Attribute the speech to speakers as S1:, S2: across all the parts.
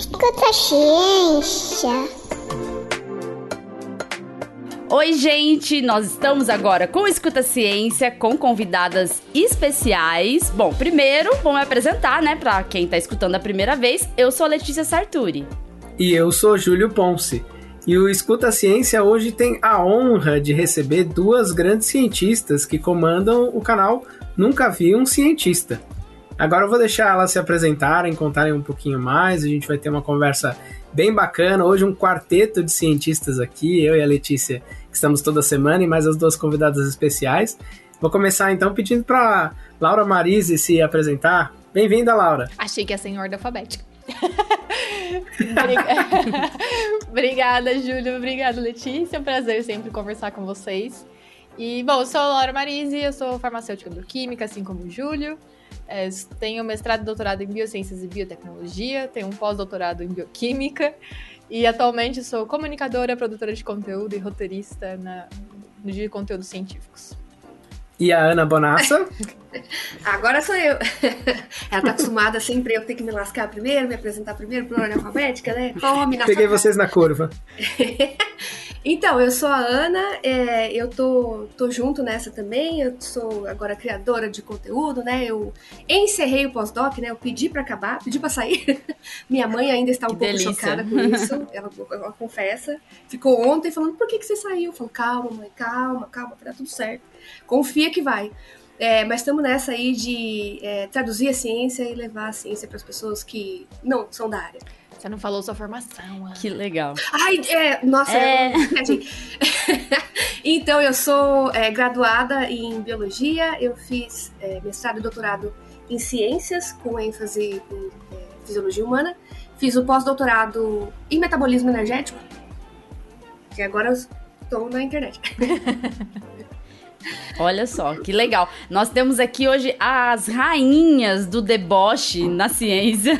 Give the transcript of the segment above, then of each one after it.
S1: Escuta a ciência.
S2: Oi, gente! Nós estamos agora com Escuta Ciência, com convidadas especiais. Bom, primeiro, vou me apresentar, né, para quem tá escutando a primeira vez. Eu sou Letícia Sarturi.
S3: E eu sou Júlio Ponce. E o Escuta Ciência hoje tem a honra de receber duas grandes cientistas que comandam o canal Nunca Vi um Cientista. Agora eu vou deixar elas se apresentarem, contarem um pouquinho mais, a gente vai ter uma conversa bem bacana. Hoje um quarteto de cientistas aqui, eu e a Letícia que estamos toda semana, e mais as duas convidadas especiais. Vou começar então pedindo para Laura Marise se apresentar. Bem-vinda, Laura.
S4: Achei que ia ser em ordem alfabética. Obrigada, Júlio. Obrigada, Letícia. É um prazer sempre conversar com vocês. E, bom, eu sou a Laura Marise, eu sou farmacêutica bioquímica, assim como o Júlio. É, tenho mestrado e doutorado em Biociências e Biotecnologia, tenho um pós-doutorado em Bioquímica e atualmente sou comunicadora, produtora de conteúdo e roteirista na, de conteúdos científicos.
S3: E a Ana Bonassa?
S5: Agora sou eu. Ela tá acostumada sempre eu ter que me lascar primeiro, me apresentar primeiro por ordem alfabética, né?
S3: Na Peguei vocês na curva.
S5: Então, eu sou a Ana, é, eu tô, tô junto nessa também, eu sou agora criadora de conteúdo, né? Eu encerrei o pós-doc, né? Eu pedi para acabar, pedi para sair. Minha mãe ainda está um que pouco delícia. chocada com isso, ela, ela, confessa. Ficou ontem falando, por que, que você saiu? Eu falo, calma, mãe, calma, calma, vai dar tudo certo. Confia que vai. É, mas estamos nessa aí de é, traduzir a ciência e levar a ciência para as pessoas que não são da área.
S4: Você não falou sua formação. Ana.
S2: Que legal.
S5: Ai, é, nossa, é... então, eu sou é, graduada em biologia, eu fiz é, mestrado e doutorado em ciências, com ênfase em é, fisiologia humana. Fiz o pós-doutorado em metabolismo energético, que agora eu estou na internet.
S2: Olha só, que legal. Nós temos aqui hoje as rainhas do deboche na ciência.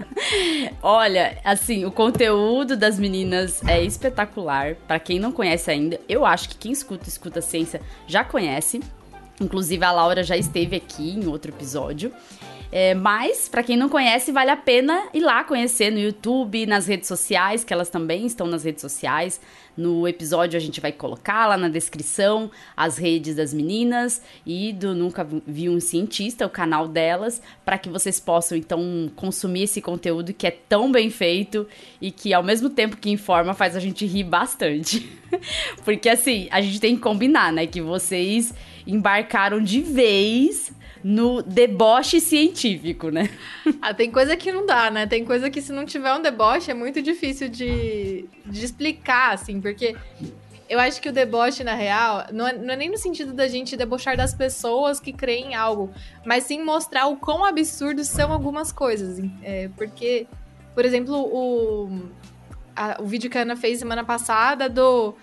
S2: Olha, assim, o conteúdo das meninas é espetacular. Para quem não conhece ainda, eu acho que quem escuta escuta ciência já conhece. Inclusive a Laura já esteve aqui em outro episódio. É, mas, para quem não conhece, vale a pena ir lá conhecer no YouTube, nas redes sociais, que elas também estão nas redes sociais. No episódio a gente vai colocar lá na descrição as redes das meninas e do Nunca Vi um Cientista, o canal delas, para que vocês possam então consumir esse conteúdo que é tão bem feito e que ao mesmo tempo que informa faz a gente rir bastante. Porque assim, a gente tem que combinar, né, que vocês embarcaram de vez no deboche científico, né?
S4: Ah, tem coisa que não dá, né? Tem coisa que se não tiver um deboche é muito difícil de, de explicar, assim, porque eu acho que o deboche, na real, não é, não é, nem no sentido da gente debochar das pessoas que creem em algo, mas sim mostrar o quão absurdos são algumas coisas. É, porque, por exemplo, o, a, o vídeo que a Ana fez semana passada do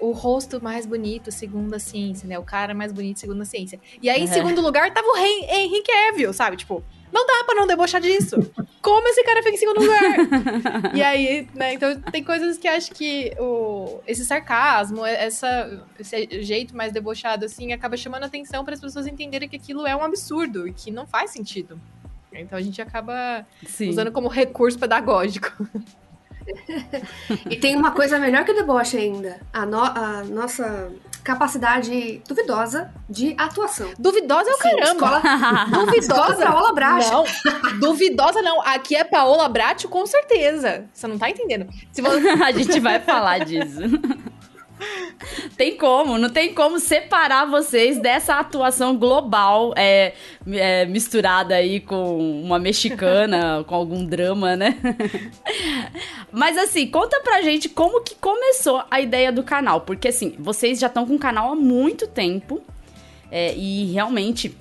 S4: o rosto mais bonito, segundo a ciência, né? O cara mais bonito, segundo a ciência. E aí, em segundo lugar, tava o Henrique Evil, sabe? Tipo, não dá pra não debochar disso. Como esse cara fica em segundo lugar? e aí, né? Então, tem coisas que acho que o, esse sarcasmo, essa, esse jeito mais debochado, assim, acaba chamando atenção para as pessoas entenderem que aquilo é um absurdo e que não faz sentido. Então, a gente acaba Sim. usando como recurso pedagógico.
S5: e tem uma coisa melhor que o deboche ainda. A, no, a nossa capacidade duvidosa de atuação.
S4: Duvidosa é o caramba. Escola,
S5: duvidosa. Escola Paola Bracho.
S4: Não, duvidosa não. Aqui é Paola Bracho com certeza. Você não tá entendendo.
S2: Se você... A gente vai falar disso. tem como, não tem como separar vocês dessa atuação global é, é, misturada aí com uma mexicana, com algum drama, né? Mas assim, conta pra gente como que começou a ideia do canal, porque assim, vocês já estão com o canal há muito tempo é, e realmente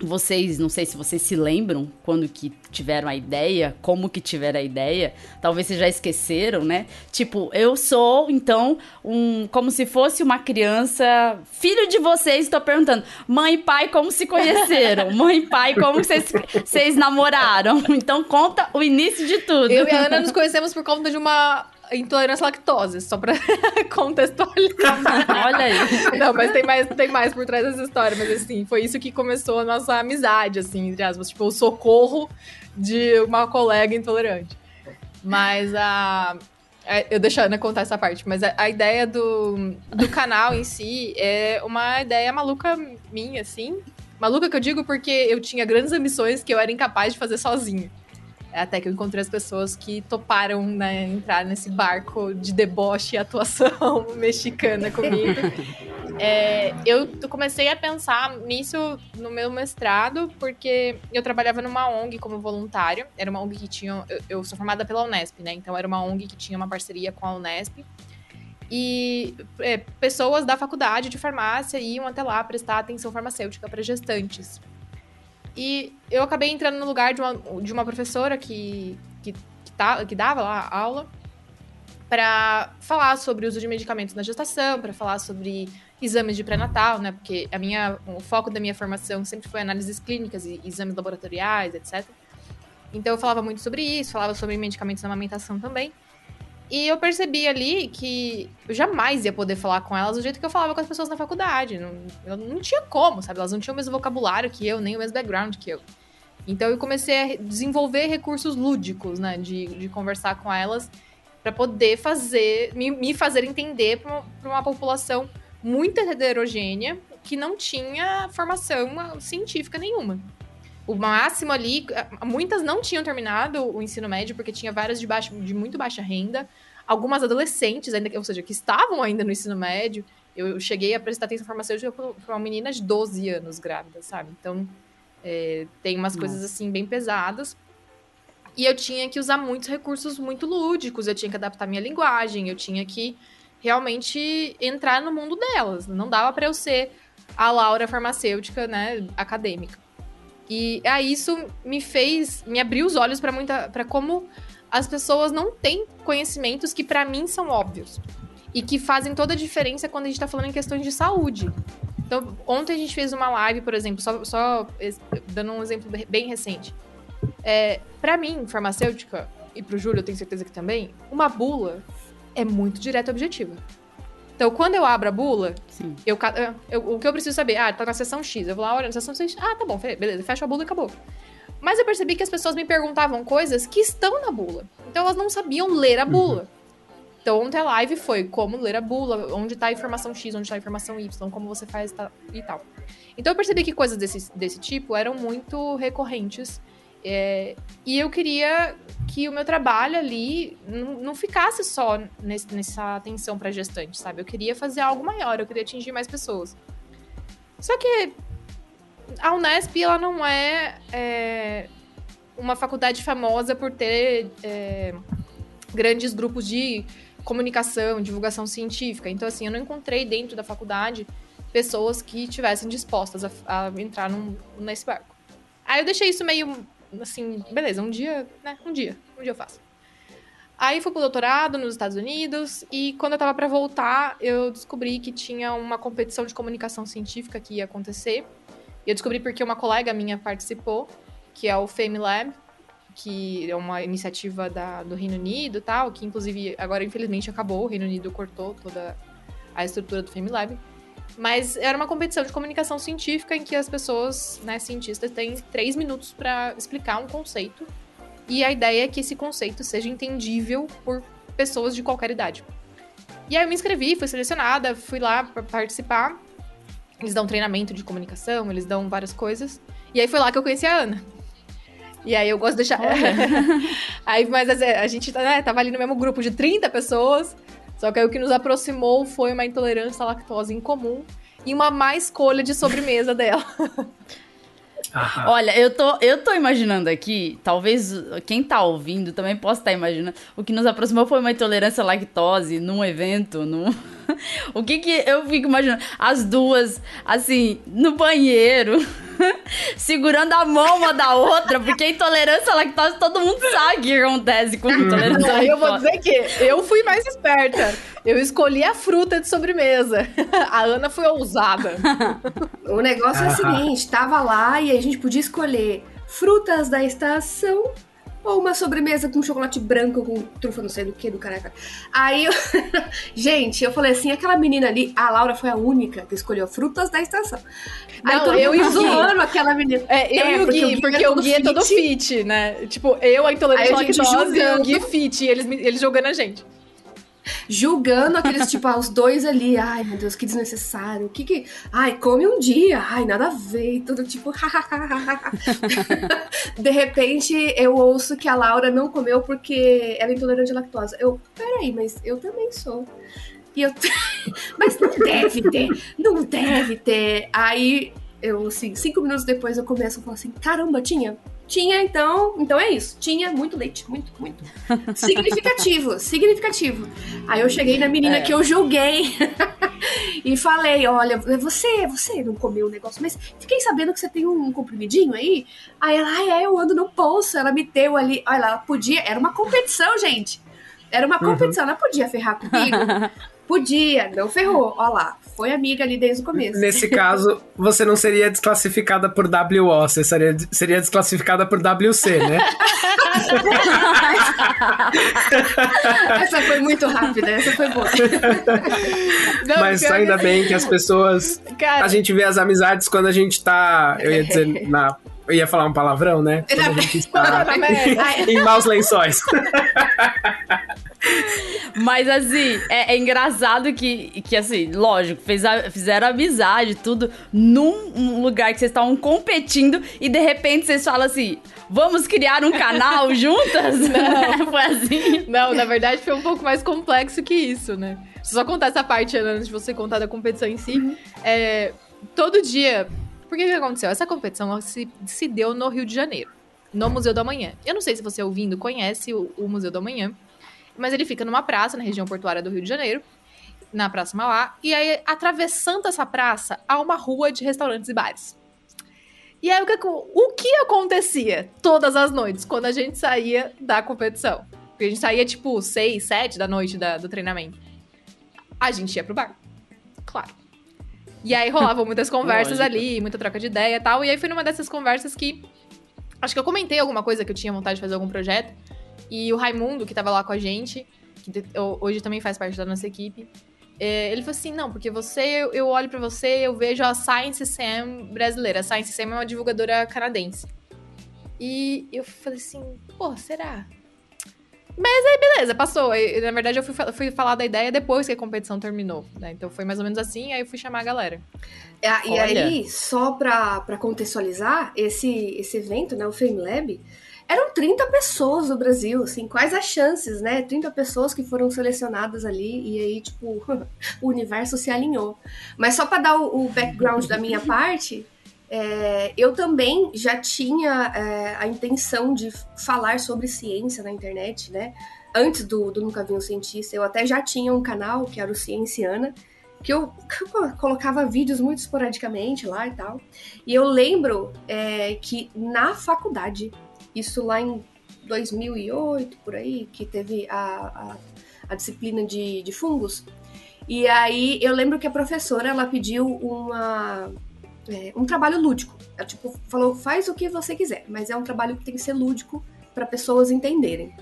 S2: vocês, não sei se vocês se lembram quando que tiveram a ideia, como que tiveram a ideia, talvez vocês já esqueceram, né? Tipo, eu sou, então, um como se fosse uma criança, filho de vocês, estou perguntando, mãe e pai como se conheceram? mãe e pai como vocês, vocês namoraram? Então conta o início de tudo.
S4: Eu e a Ana nos conhecemos por conta de uma intolerância à lactose, só pra contextualizar.
S2: Olha aí.
S4: Não, mas tem mais, tem mais por trás dessa história. Mas assim, foi isso que começou a nossa amizade, assim, entre aspas. Tipo, o socorro de uma colega intolerante. Mas a. é, Eu deixo a Ana contar essa parte, mas a, a ideia do, do canal em si é uma ideia maluca minha, assim. Maluca que eu digo porque eu tinha grandes ambições que eu era incapaz de fazer sozinha. Até que eu encontrei as pessoas que toparam né, entrar nesse barco de deboche e atuação mexicana comigo. É, eu comecei a pensar nisso no meu mestrado, porque eu trabalhava numa ONG como voluntário. Era uma ONG que tinha. Eu, eu sou formada pela Unesp, né? Então era uma ONG que tinha uma parceria com a Unesp. E é, pessoas da faculdade de farmácia iam até lá prestar atenção farmacêutica para gestantes. E eu acabei entrando no lugar de uma, de uma professora que, que, que, tá, que dava lá aula para falar sobre o uso de medicamentos na gestação, para falar sobre exames de pré-natal, né? Porque a minha, o foco da minha formação sempre foi análises clínicas e exames laboratoriais, etc. Então eu falava muito sobre isso, falava sobre medicamentos na amamentação também. E eu percebi ali que eu jamais ia poder falar com elas do jeito que eu falava com as pessoas na faculdade. Não, eu não tinha como, sabe? Elas não tinham o mesmo vocabulário que eu, nem o mesmo background que eu. Então eu comecei a desenvolver recursos lúdicos, né? De, de conversar com elas para poder fazer, me, me fazer entender para uma, uma população muito heterogênea que não tinha formação científica nenhuma. O máximo ali, muitas não tinham terminado o ensino médio porque tinha várias de, baixo, de muito baixa renda, algumas adolescentes ainda, ou seja, que estavam ainda no ensino médio. Eu cheguei a prestar atenção farmacêutica para uma menina de 12 anos grávida, sabe? Então, é, tem umas Nossa. coisas assim bem pesadas. E eu tinha que usar muitos recursos muito lúdicos, eu tinha que adaptar minha linguagem, eu tinha que realmente entrar no mundo delas. Não dava para eu ser a Laura farmacêutica, né, acadêmica. E aí isso me fez, me abriu os olhos para muita, para como as pessoas não têm conhecimentos que para mim são óbvios e que fazem toda a diferença quando a gente tá falando em questões de saúde. Então, ontem a gente fez uma live, por exemplo, só, só dando um exemplo bem recente. É, para mim, farmacêutica, e pro Júlio eu tenho certeza que também, uma bula é muito direta e objetiva. Então, quando eu abro a bula, eu, eu, o que eu preciso saber? Ah, tá na seção X. Eu vou lá, olha, na seção X. Ah, tá bom, beleza, fecho a bula e acabou. Mas eu percebi que as pessoas me perguntavam coisas que estão na bula. Então, elas não sabiam ler a bula. Uhum. Então, ontem a live foi como ler a bula, onde tá a informação X, onde tá a informação Y, como você faz tá, e tal. Então, eu percebi que coisas desse, desse tipo eram muito recorrentes é, e eu queria que o meu trabalho ali não, ficasse só nesse, nessa atenção para gestante, sabe? Eu queria fazer algo maior, eu queria atingir mais pessoas. Só que a Unesp, ela não é, é uma faculdade famosa por ter é, grandes grupos de comunicação, divulgação científica. Então, assim, eu não encontrei dentro da faculdade pessoas que estivessem dispostas a, a entrar num, nesse barco. Aí eu deixei isso meio assim, beleza, um dia, né? Um dia, um dia eu faço. Aí fui pro doutorado nos Estados Unidos e quando eu tava para voltar, eu descobri que tinha uma competição de comunicação científica que ia acontecer. E eu descobri porque uma colega minha participou, que é o Fame Lab, que é uma iniciativa da, do Reino Unido tal, que inclusive agora infelizmente acabou, o Reino Unido cortou toda a estrutura do Fame Lab. Mas era uma competição de comunicação científica em que as pessoas, né, cientistas, têm três minutos para explicar um conceito. E a ideia é que esse conceito seja entendível por pessoas de qualquer idade. E aí eu me inscrevi, fui selecionada, fui lá para participar. Eles dão treinamento de comunicação, eles dão várias coisas. E aí foi lá que eu conheci a Ana. E aí eu gosto de deixar. aí, mas a gente né, tava ali no mesmo grupo de 30 pessoas. Só que aí o que nos aproximou foi uma intolerância à lactose em comum e uma má escolha de sobremesa dela.
S2: Olha, eu tô, eu tô imaginando aqui, talvez quem tá ouvindo também possa estar tá imaginando. O que nos aproximou foi uma intolerância à lactose num evento, num. o que que eu fico imaginando? As duas, assim, no banheiro, segurando a mão uma da outra, porque intolerância à lactose todo mundo sabe o que acontece com intolerância à lactose.
S4: Eu vou dizer que eu fui mais esperta. Eu escolhi a fruta de sobremesa. A Ana foi ousada.
S5: O negócio é o seguinte, tava lá e a gente podia escolher frutas da estação ou uma sobremesa com chocolate branco com trufa, não sei do que, do caraca. Aí, eu... gente, eu falei assim, aquela menina ali, a Laura foi a única que escolheu frutas da estação. Aí
S4: Não,
S5: todo
S4: eu
S5: mundo zoando aquela menina.
S4: É, eu
S5: É,
S4: e o
S5: porque o
S4: Gui, porque
S5: é
S4: o
S5: todo
S4: Gui é todo
S5: fit.
S4: fit, né? Tipo, eu, a intolerância à
S5: Aí
S4: lactose e o. Gui fit, e eles, eles jogando a gente.
S5: Julgando aqueles, tipo, ah, os dois ali, ai meu Deus, que desnecessário, que que, ai, come um dia, ai, nada a ver, e tudo tipo, de repente eu ouço que a Laura não comeu porque ela é intolerante à lactose, eu, peraí, mas eu também sou, e eu, mas não deve ter, não deve ter, aí eu, assim, cinco minutos depois eu começo a falar assim, caramba, tinha? Tinha, então, então é isso. Tinha muito leite, muito, muito. Significativo, significativo. Aí eu cheguei na menina
S2: É.
S5: que eu julguei e falei: Olha, você, você não comeu o negócio, mas fiquei sabendo que você tem um comprimidinho aí. Aí ela, ah, é, eu ando no bolso. Ela me deu ali. Olha, ela podia. Era uma competição, gente. Era uma competição, ela podia ferrar comigo. Podia, não ferrou. Olha lá, foi amiga ali desde o começo.
S3: Nesse caso, você não seria desclassificada por WO, você seria, seria desclassificada por WC, né?
S5: Essa foi muito rápida, essa foi boa.
S4: Não,
S3: Mas ainda
S4: que-
S3: bem que as pessoas.
S4: Cara,
S3: A gente vê as amizades quando a gente tá. Eu ia dizer na. Eu ia falar um palavrão, né? Quando a gente está em maus lençóis.
S2: Mas assim, é, é engraçado que, que assim, lógico, fez a- fizeram amizade, tudo, num um lugar que vocês estavam competindo e de repente vocês falam assim: vamos criar um canal juntas? Não. Foi assim.
S4: Não, na verdade foi um pouco mais complexo que isso, né? Deixa eu só contar essa parte Ana, antes de você contar da competição em si. É, todo dia. Por que que aconteceu? Essa competição se, se deu no Rio de Janeiro, no Museu do Amanhã. Eu não sei se você ouvindo conhece o, o Museu do Amanhã, mas ele fica numa praça na região portuária do Rio de Janeiro, na Praça Mauá. E aí, atravessando essa praça, há uma rua de restaurantes e bares. E aí, o que, o que acontecia todas as noites quando a gente saía da competição? Porque a gente saía, tipo, seis, sete da noite da- do treinamento. A gente ia pro bar. Claro. E aí rolavam muitas conversas
S2: Lógico.
S4: ali, muita troca de ideia e tal. E aí foi numa dessas conversas que. Acho que eu comentei alguma coisa que eu tinha vontade de fazer algum projeto. E o Raimundo, que tava lá com a gente, que hoje também faz parte da nossa equipe, é, ele falou assim: não, porque você, eu, olho pra você, eu vejo a Science Sam brasileira. A Science Sam é uma divulgadora canadense. E eu falei assim, pô, será? Mas aí, beleza, passou. E, na verdade, eu fui, fui falar da ideia depois que a competição terminou, né? Então foi mais ou menos assim, aí eu fui chamar a galera.
S5: É, E aí, só pra, pra contextualizar, esse, esse evento, né, o Fame Lab, eram 30 pessoas do Brasil, assim, quais as chances, né? 30 pessoas que foram selecionadas ali, e aí, tipo, o universo se alinhou. Mas só pra dar o, o background da minha parte, é, eu também já tinha é, a intenção de falar sobre ciência na internet, né? Antes do, do Nunca Vi um Cientista, eu até já tinha um canal, que era o Cienciana, que eu colocava vídeos muito esporadicamente lá e tal. E eu lembro é, que na faculdade, isso lá em 2008, por aí, que teve a, a, a disciplina de, de fungos. E aí eu lembro que a professora, ela pediu uma, é, um trabalho lúdico. Ela, tipo, falou, faz o que você quiser, mas é um trabalho que tem que ser lúdico para pessoas entenderem.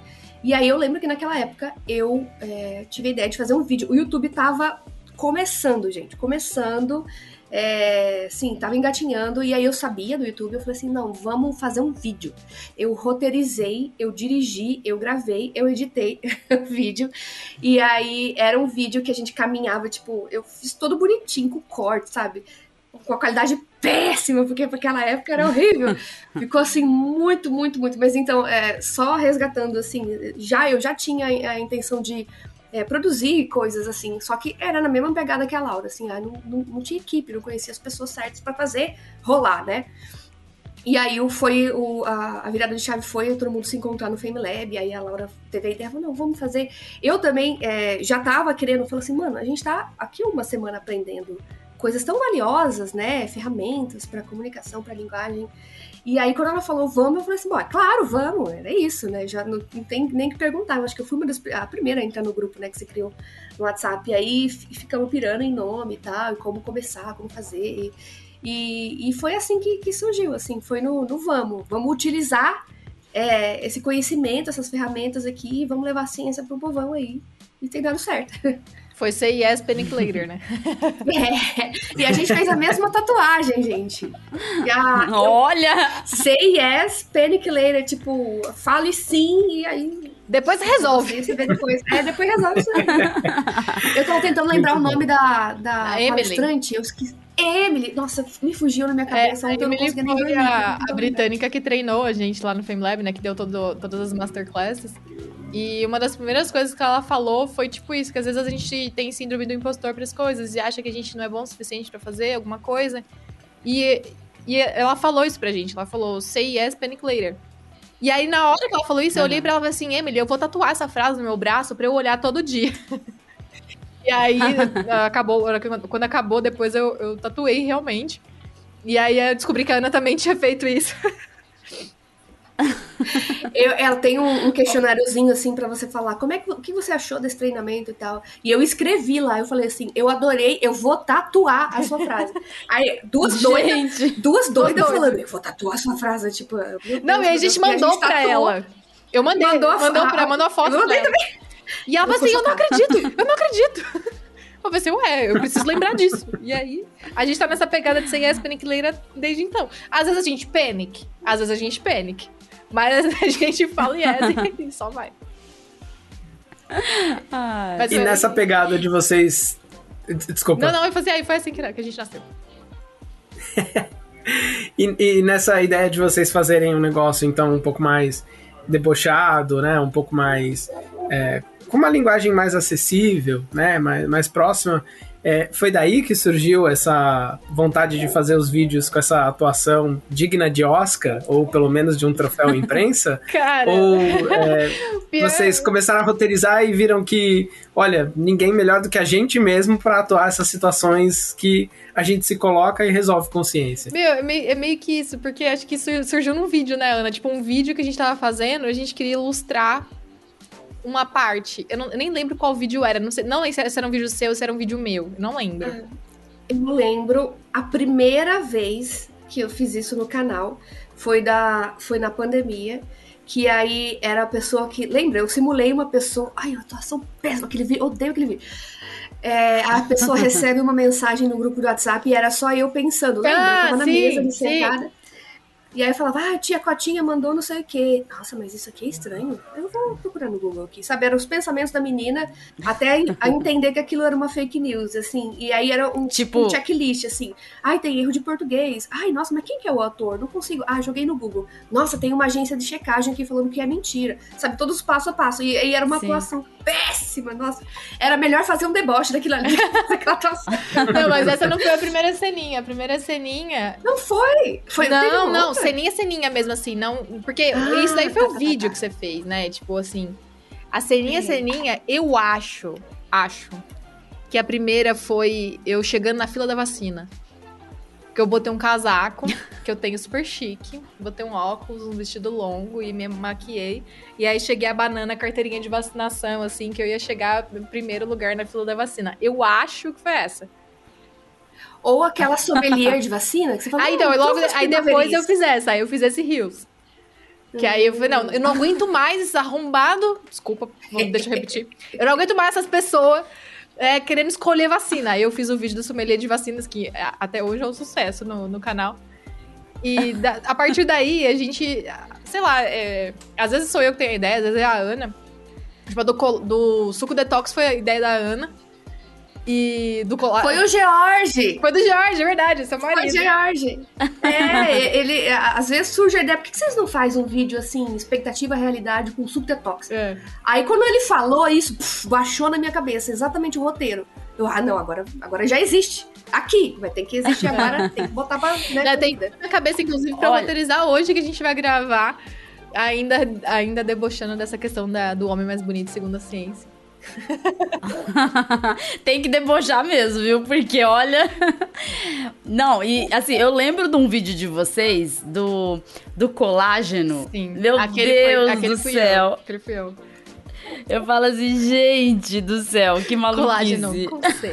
S5: E aí eu lembro que naquela época eu é, tive a ideia de fazer um vídeo. O YouTube tava começando, gente, começando. É, sim, tava engatinhando e aí eu sabia do YouTube, eu falei assim, não, vamos fazer um vídeo. Eu roteirizei, eu dirigi, eu gravei, eu editei o vídeo e aí era um vídeo que a gente caminhava, tipo, eu fiz todo bonitinho com corte, sabe? Com a qualidade péssima, porque naquela época era horrível. Ficou assim muito, muito, muito. Mas então, é, só resgatando assim, já eu já tinha a intenção de é, produzir coisas assim, só que era na mesma pegada que a Laura, assim, ah, não, não, não tinha equipe, não conhecia as pessoas certas para fazer rolar, né? E aí foi o, a, a, virada de chave foi todo mundo se encontrar no Fame Lab, aí a Laura teve a ideia, falou, não, vamos fazer. Eu também é, já tava querendo, falou assim, mano, a gente tá aqui uma semana aprendendo coisas tão valiosas, né? Ferramentas para comunicação, para linguagem. E aí, quando ela falou vamos, eu falei assim, bom, é claro, vamos, era isso, né? Já não, não, tem nem que perguntar. Eu acho que eu fui uma das, a primeira a entrar no grupo, né, que você criou no WhatsApp. E aí ficamos pirando em nome e tal, e como começar, como fazer. E, e, e foi assim que, que, surgiu, assim, foi no, no vamos. Vamos utilizar é, esse conhecimento, essas ferramentas aqui, vamos levar a ciência pro povão aí. E tem dado certo.
S4: Foi say yes, panic later, né?
S5: É, e a gente fez a mesma tatuagem, gente. A,
S2: Olha!
S5: say yes, panic later, tipo, fale sim, e aí
S4: Depois resolve.
S5: Você, vê depois. É, depois resolve isso aí. Eu tava tentando lembrar o nome da, da
S4: A Emily.
S5: palestrante, eu esqueci. Emily! Nossa, me fugiu na minha
S4: É,
S5: cabeça. ontem eu não
S4: Emily
S5: conseguia nem dormir.
S4: a, a britânica que treinou a gente lá no FameLab, né? Que deu todo, todas as masterclasses. E uma das primeiras coisas que ela falou foi tipo isso, que às vezes a gente tem síndrome do impostor para as coisas e acha que a gente não é bom o suficiente pra fazer alguma coisa. E, e ela falou isso pra gente, ela falou, say yes, panic later. E aí, na hora que ela falou isso, eu olhei pra ela e falei assim, Emily, eu vou tatuar essa frase no meu braço pra eu olhar todo dia. e aí, acabou, quando acabou, depois eu, eu tatuei realmente. E aí eu descobri que a Ana também tinha feito isso.
S5: Eu- ela tem um, um questionáriozinho assim pra você falar como é que, o que você achou desse treinamento e tal. E eu escrevi lá, eu falei assim, eu adorei, eu vou tatuar a sua frase. Aí, duas doidas, duas doidas falando, eu vou tatuar a sua frase, tipo. meu Deus,
S4: Não, e a gente
S5: Deus,
S4: mandou pra
S5: tatuou.
S4: ela. Eu mandei,
S5: Mandou a
S4: mandou
S5: fa-
S4: pra, mandou a foto
S5: Eu mandei
S4: pra ela. E ela falou assim, eu não acredito, eu não acredito. Eu pensei, ué, eu preciso lembrar disso. E aí, a gente tá nessa pegada de ser yes, panic later desde então. Às vezes a gente panic, às vezes a gente panic. Mas a gente fala yes e só vai.
S2: Ai.
S4: Mas
S3: E nessa pegada de vocês. Desculpa.
S4: Não, não, eu falei, aí foi assim que que a gente nasceu.
S3: E, e nessa ideia de vocês fazerem um negócio, então, um pouco mais debochado, né? Um pouco mais. é, com uma linguagem mais acessível, né? Mais, mais próxima. é, foi daí que surgiu essa vontade de fazer os vídeos com essa atuação digna de Oscar, ou pelo menos de um troféu imprensa?
S4: Cara,
S3: ou é, vocês começaram a roteirizar e viram que, olha, ninguém melhor do que a gente mesmo para atuar essas situações que a gente se coloca e resolve consciência?
S4: Meu, é meio, é meio que isso, porque acho que isso surgiu num vídeo, né, Ana? Tipo, um vídeo que a gente tava fazendo, a gente queria ilustrar uma parte. Eu, não- eu nem lembro qual vídeo era. Não sei, não lembro se era um vídeo seu ou se era um vídeo meu. Eu não lembro.
S5: Eu lembro a primeira vez que eu fiz isso no canal foi, da, foi na pandemia. Que aí era a pessoa que. Lembra? Eu simulei uma pessoa. Ai, eu atuação péssima, aquele vídeo. Odeio aquele vídeo. É, a pessoa recebe uma mensagem no grupo do WhatsApp e era só eu pensando. Lembra?
S4: Ah,
S5: eu tava na
S4: sim,
S5: mesa, sentada. E aí eu falava, ah, tia Cotinha mandou não sei o quê. Nossa, mas isso aqui é estranho. Eu vou procurar no Google aqui. Sabe, eram os pensamentos da menina até a entender que aquilo era uma fake news, assim. E aí era um,
S2: Tipo-
S5: um checklist, assim. Ai, tem erro de português. Ai, nossa, mas quem que é o autor? Não consigo. Ah, joguei no Google. Nossa, tem uma agência de checagem aqui falando que é mentira. Sabe, todos passo a passo. E aí era uma
S2: Sim.
S5: atuação péssima, nossa. Era melhor fazer um deboche daquilo ali.
S4: Não, mas essa não foi a primeira ceninha. A primeira ceninha.
S5: Não foi. Foi
S4: não, não,
S5: outra.
S4: ceninha, ceninha mesmo assim. Não, porque
S5: Ah,
S4: isso daí foi
S5: tá,
S4: o
S5: tá,
S4: vídeo
S5: tá.
S4: que você fez, né? Tipo assim. A ceninha,
S5: É.
S4: ceninha, eu acho, acho que a primeira foi eu chegando na fila da vacina. Que eu botei um casaco, que eu tenho super chique. Botei um óculos, um vestido longo e me maquiei. E aí cheguei a banana, a carteirinha de vacinação, assim, que eu ia chegar em primeiro lugar na fila da vacina. Eu acho que foi essa.
S5: Ou aquela sommelier de vacina que você falou.
S4: Aí então,
S5: "Hum,
S4: eu logo, aí depois eu
S5: isso."
S4: fiz essa, aí eu fiz esse Rios. Que aí eu falei, não, eu não aguento mais esse arrombado. Desculpa, deixa eu repetir. Eu não aguento mais essas pessoas é, querendo escolher vacina. Aí eu fiz o vídeo do sommelier de vacinas, que é, até hoje é um sucesso no, no canal. E da- a partir daí, a gente, sei lá, é, às vezes sou eu que tenho a ideia, às vezes é a Ana. Tipo, a do, do suco detox foi a ideia da Ana. E do colar.
S5: Foi o George!
S4: Foi do Jorge, é verdade, seu
S5: Foi o
S4: marido.
S5: George! É, ele. Às vezes surge a ideia, por que vocês não fazem um vídeo assim, expectativa realidade com suco detox?
S4: É.
S5: Aí quando ele falou isso, puf, baixou na minha cabeça exatamente o roteiro. Eu, ah, não, agora, agora já existe. Aqui, vai ter que existir agora, tem que botar pra. Né,
S4: Já tem na cabeça, inclusive, pra
S2: Olha.
S4: roteirizar hoje que a gente vai gravar, ainda, ainda debochando dessa questão da, do homem mais bonito segundo a ciência.
S2: Tem que debochar mesmo, viu? Porque olha. Não, e assim, eu lembro de um vídeo de vocês do, do colágeno.
S4: Sim.
S2: Meu
S4: Aquele
S2: Deus
S4: foi, aquele
S2: do
S4: fui
S2: céu.
S4: Eu, aquele fui eu.
S2: Eu falo assim, gente do céu, que
S4: Colágeno
S2: maluquice.
S4: com C.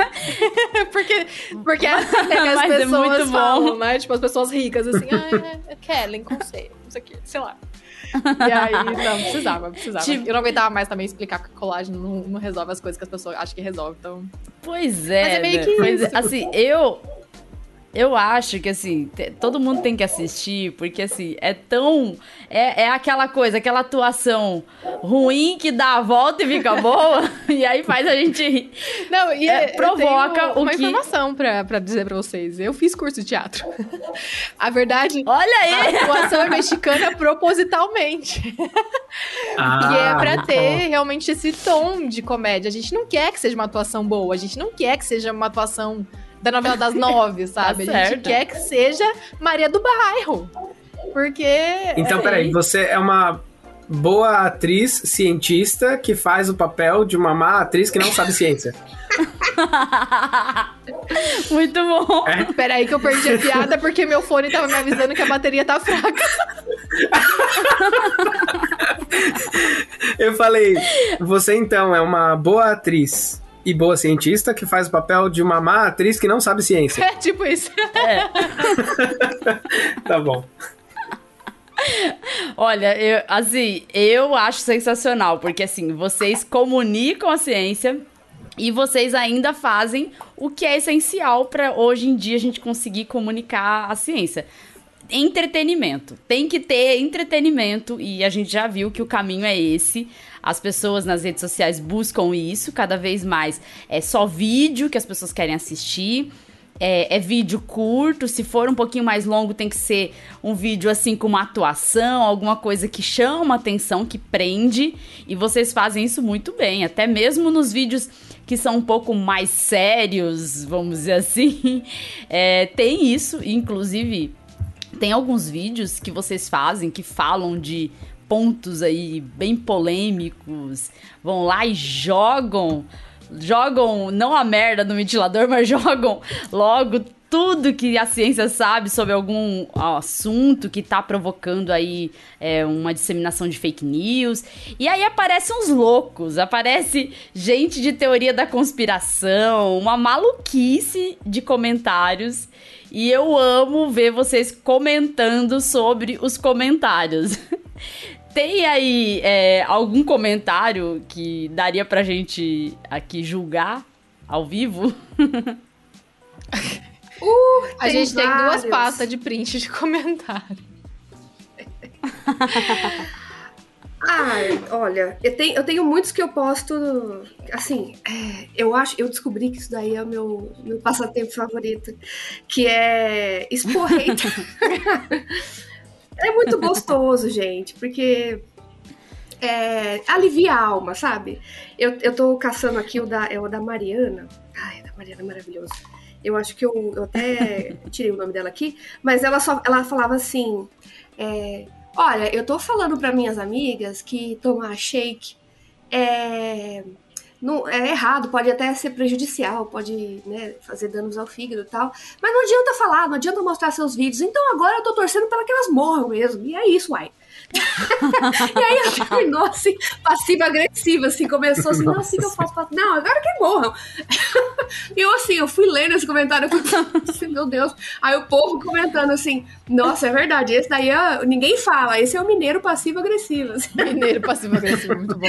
S4: porque, porque é assim né, que as
S2: Mas é
S4: pessoas
S2: muito bom.
S4: falam, né? Tipo, as pessoas ricas, assim, ah, é Kellen com C, não sei o que, sei lá. E aí, não, precisava, precisava.
S2: Tipo-
S4: Eu não aguentava mais também explicar que colágeno não, não resolve as coisas que as pessoas acham que resolve. Então,
S2: Pois é,
S4: Mas é meio
S2: né?
S4: que
S2: Pois é,
S4: isso.
S2: assim, eu eu acho que assim, todo mundo tem que assistir, porque assim, é tão é, é aquela coisa, aquela atuação ruim que dá a volta e fica boa, e aí faz a gente rir.
S4: Não, e
S2: É,
S4: eu
S2: provoca
S4: tenho
S2: o
S4: uma
S2: que-
S4: informação pra, pra dizer pra vocês. Eu fiz curso de teatro. A verdade,
S2: Olha
S4: a
S2: aí!
S4: atuação é mexicana propositalmente.
S3: Ah,
S4: que é pra ter
S3: bom.
S4: realmente esse tom de comédia. A gente não quer que seja uma atuação boa, a gente não quer que seja uma atuação da novela das nove, sabe? a gente quer que seja Maria do Bairro. Porque.
S3: Então,
S4: é,
S3: peraí, você é uma boa atriz cientista que faz o papel de uma má atriz que não sabe ciência.
S2: Muito bom.
S3: É?
S4: Peraí que eu perdi a piada porque meu fone tava me avisando que a bateria tá fraca.
S3: Eu falei, você então é uma boa atriz e boa cientista que faz o papel de uma má atriz que não sabe ciência.
S4: É tipo isso.
S3: Tá bom.
S2: Olha, eu, assim, eu acho sensacional, porque assim, vocês comunicam a ciência e vocês ainda fazem o que é essencial para hoje em dia a gente conseguir comunicar a ciência. Entretenimento. Tem que ter entretenimento e a gente já viu que o caminho é esse. As pessoas nas redes sociais buscam isso cada vez mais. É só vídeo que as pessoas querem assistir. É, é vídeo curto, se for um pouquinho mais longo, tem que ser um vídeo assim com uma atuação, alguma coisa que chama atenção, que prende. E vocês fazem isso muito bem, até mesmo nos vídeos que são um pouco mais sérios, vamos dizer assim. É, tem isso, inclusive tem alguns vídeos que vocês fazem que falam de pontos aí bem polêmicos, vão lá e jogam, jogam não a merda no ventilador, mas jogam logo tudo que a ciência sabe sobre algum assunto que tá provocando aí é, uma disseminação de fake news. E aí aparecem uns loucos, aparece gente de teoria da conspiração, uma maluquice de comentários. E eu amo ver vocês comentando sobre os comentários. Tem aí é, algum comentário que daria pra gente aqui julgar ao vivo?
S4: A gente tem duas
S5: vários.
S4: pastas de print de comentário.
S5: Ai, olha, eu tenho, eu tenho muitos que eu posto. Assim, é, eu acho, eu descobri que isso daí é o meu, meu passatempo favorito, que é expor hate. é muito gostoso, gente, porque é, alivia a alma, sabe? Eu, eu tô caçando aqui o da, é o da Mariana. Ai, da Mariana é maravilhoso. Eu acho que eu, eu até tirei o nome dela aqui, mas ela só ela falava assim. é, Olha, eu tô falando para minhas amigas que tomar shake é, não, é errado, pode até ser prejudicial, pode né, fazer danos ao fígado e tal. Mas não adianta falar, não adianta mostrar seus vídeos. Então agora eu tô torcendo para que elas morram mesmo. E é isso, uai. e aí ela terminou assim, passiva-agressiva, assim, começou assim, não, assim que eu faço, faço. Não, agora que morram. E eu assim, eu fui lendo esse comentário, eu assim, meu Deus. Aí o povo comentando assim, nossa, é verdade, esse daí é, ninguém fala, esse é o mineiro passivo-agressivo. assim.
S4: Mineiro passivo-agressivo, muito bom.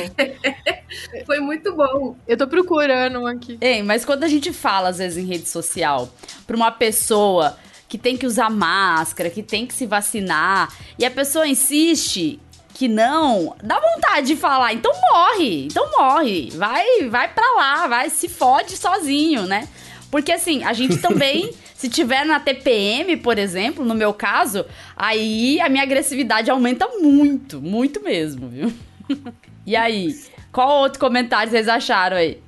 S5: Foi muito bom.
S4: Eu tô procurando um aqui.
S2: Ei, mas quando a gente fala, às vezes, em rede social, pra uma pessoa que tem que usar máscara, que tem que se vacinar, e a pessoa insiste que não, dá vontade de falar, então morre, então morre, vai, vai pra lá, vai, se fode sozinho, né? Porque assim, a gente também, se tiver na TPM, por exemplo, no meu caso, aí a minha agressividade aumenta muito, muito mesmo, viu? E aí, qual outro comentário vocês acharam aí?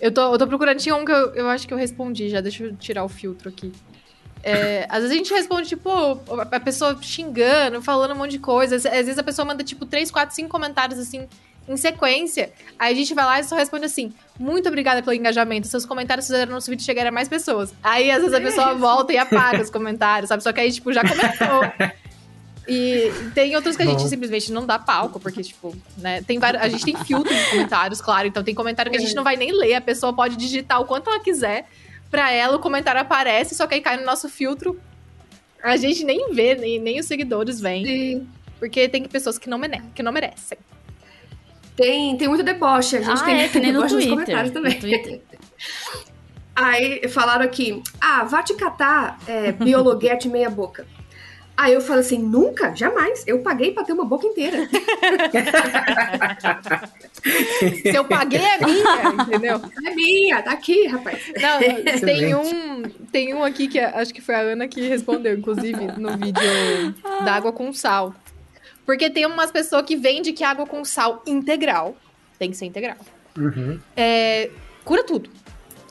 S4: Eu tô, eu tô procurando, tinha um que eu, eu acho que eu respondi já, deixa eu tirar o filtro aqui. É, às vezes a gente responde, tipo, a pessoa xingando, falando um monte de coisa. Às vezes a pessoa manda, tipo, 3, 4, 5 comentários, assim, em sequência. Aí a gente vai lá e só responde assim, muito obrigada pelo engajamento, seus comentários fizeram nosso vídeo chegar a mais pessoas. Aí, às vezes, a pessoa volta e apaga os comentários, sabe? Só que aí, tipo, já comentou. E tem outros que a gente
S3: Bom.
S4: simplesmente não dá palco, porque, tipo, né? Tem a gente tem filtro de comentários, claro. Então tem comentário que a gente não vai nem ler. A pessoa pode digitar o quanto ela quiser. Pra ela, o comentário aparece, só que aí cai no nosso filtro. A gente nem vê, nem, nem os seguidores veem.
S5: E
S4: Porque tem pessoas que não, mere que não merecem.
S5: Tem, tem muito deboche. A gente
S2: Ah,
S5: tem
S2: é, que nem no
S5: deboche nos
S2: Twitter.
S5: comentários também.
S2: No Twitter.
S5: Aí falaram aqui, ah, vá te catar é, biologuete meia boca. Aí eu falo assim, nunca, jamais. Eu paguei pra ter uma boca inteira.
S4: Se eu paguei, é minha, entendeu?
S5: É minha, tá aqui, rapaz.
S4: Não, tem um, tem um aqui que é- acho que foi a Ana que respondeu, inclusive, no vídeo da água com sal. Porque tem umas pessoas que vendem que água com sal integral tem que ser integral.
S3: Uhum.
S4: É, cura tudo.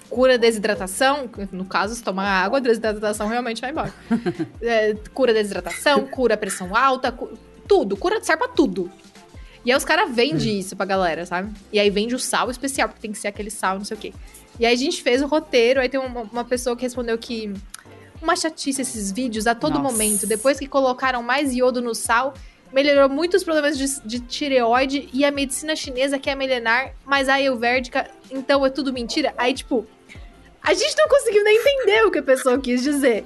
S4: Cura desidratação, no caso, se tomar água, a desidratação realmente vai embora. É, cura desidratação, cura pressão alta, cu- tudo, cura, serve pra tudo. E aí os caras vendem isso pra galera, sabe? E aí vende o sal especial, porque tem que ser aquele sal, não sei o quê. E aí a gente fez o roteiro, aí tem uma, uma pessoa que respondeu que uma chatice esses vídeos a todo
S2: Nossa.
S4: momento. Depois que colocaram mais iodo no sal, melhorou muitos problemas de, de tireoide e a medicina chinesa que é milenar, mas a ayurvédica, então é tudo mentira. Aí, tipo, a gente não conseguiu nem entender o que a pessoa quis dizer.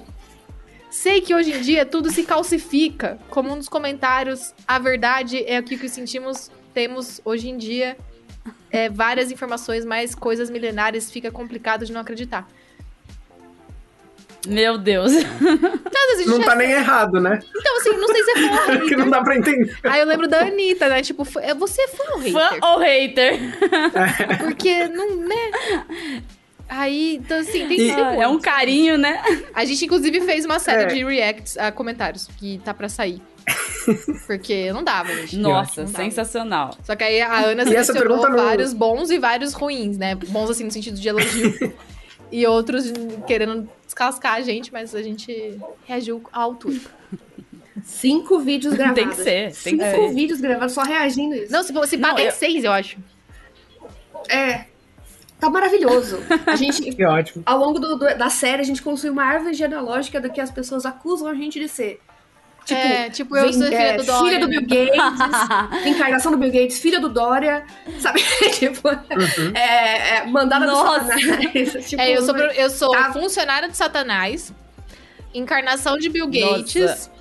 S4: Sei que hoje em dia tudo se calcifica. Como um dos comentários, a verdade é aquilo que sentimos, temos hoje em dia é, várias informações, mas coisas milenares fica complicado de não acreditar.
S2: Meu Deus.
S4: Então,
S3: Não tá nem errado, né?
S4: então assim, não sei se é fã ou
S3: Que não
S4: hater.
S3: dá pra entender.
S4: Aí eu lembro da Anitta, né? Tipo, fã- é, você é fã ou
S2: Fã
S4: hater?
S2: ou hater?
S4: Porque não, né? Aí, então assim, tem
S3: E-
S2: é um carinho, né?
S4: A gente, inclusive, fez uma série
S3: É.
S4: de reacts a comentários, que tá pra sair. Porque não dava, gente.
S2: Nossa,
S4: Não dava.
S2: sensacional.
S4: Só que aí a Ana selecionou
S3: não-
S4: vários bons e vários ruins, né? Bons, assim, no sentido de elogio. e outros querendo descascar a gente, mas a gente reagiu à altura.
S5: Cinco vídeos gravados.
S2: Tem que ser, tem que
S5: Cinco
S2: ser.
S5: vídeos gravados só reagindo a isso.
S4: Não, se, se
S2: Não, eu-
S4: seis, eu acho.
S5: É. Tá maravilhoso. A gente,
S3: Que ótimo.
S5: ao longo do- do- da série, a gente construiu uma árvore genealógica do que as pessoas acusam a gente de ser. Tipo,
S4: é, tipo, eu
S5: vem-
S4: sou filha
S5: é,
S4: do Dória.
S5: filha do Bill Gates, encarnação do Bill Gates, filha do Dória, sabe? tipo, é, é, mandada
S2: Nossa.
S5: do Satanás. tipo,
S4: É, eu sou, eu sou
S5: Tá.
S4: funcionária de Satanás, encarnação de Bill. Gates,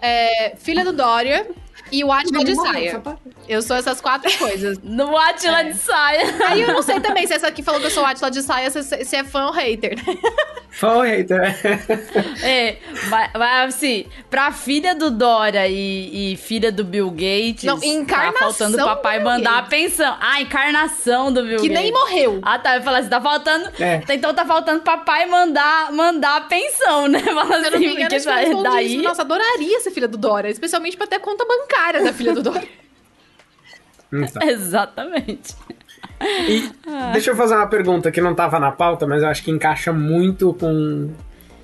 S4: é, filha do Dória e o Atila de
S5: Morreu,
S4: saia.
S5: pra-
S4: Eu sou essas quatro coisas.
S2: No Atila
S4: É.
S2: de saia.
S4: Aí eu não sei também se essa aqui falou que eu sou o Atila de saia, se, se é fã ou hater.
S3: Foi, hater.
S2: É, mas, mas assim, pra filha do Dora e, e filha do Bill Gates,
S4: Não, encarnação
S2: tá faltando o papai mandar a pensão. Ah, encarnação do Bill
S4: Que
S2: Gates.
S4: nem morreu.
S2: Ah, tá. Eu falei assim, tá faltando.
S3: É.
S2: Então tá faltando papai mandar, mandar a pensão, né? Fala
S4: Se eu não
S2: assim,
S4: me engano,
S2: porque
S4: que
S2: daí.
S4: isso. Nossa, adoraria ser filha do Dória. Especialmente pra ter conta bancária da filha do Dória.
S3: Então.
S2: Exatamente.
S3: E deixa eu fazer uma pergunta que não tava na pauta, mas eu acho que encaixa muito com,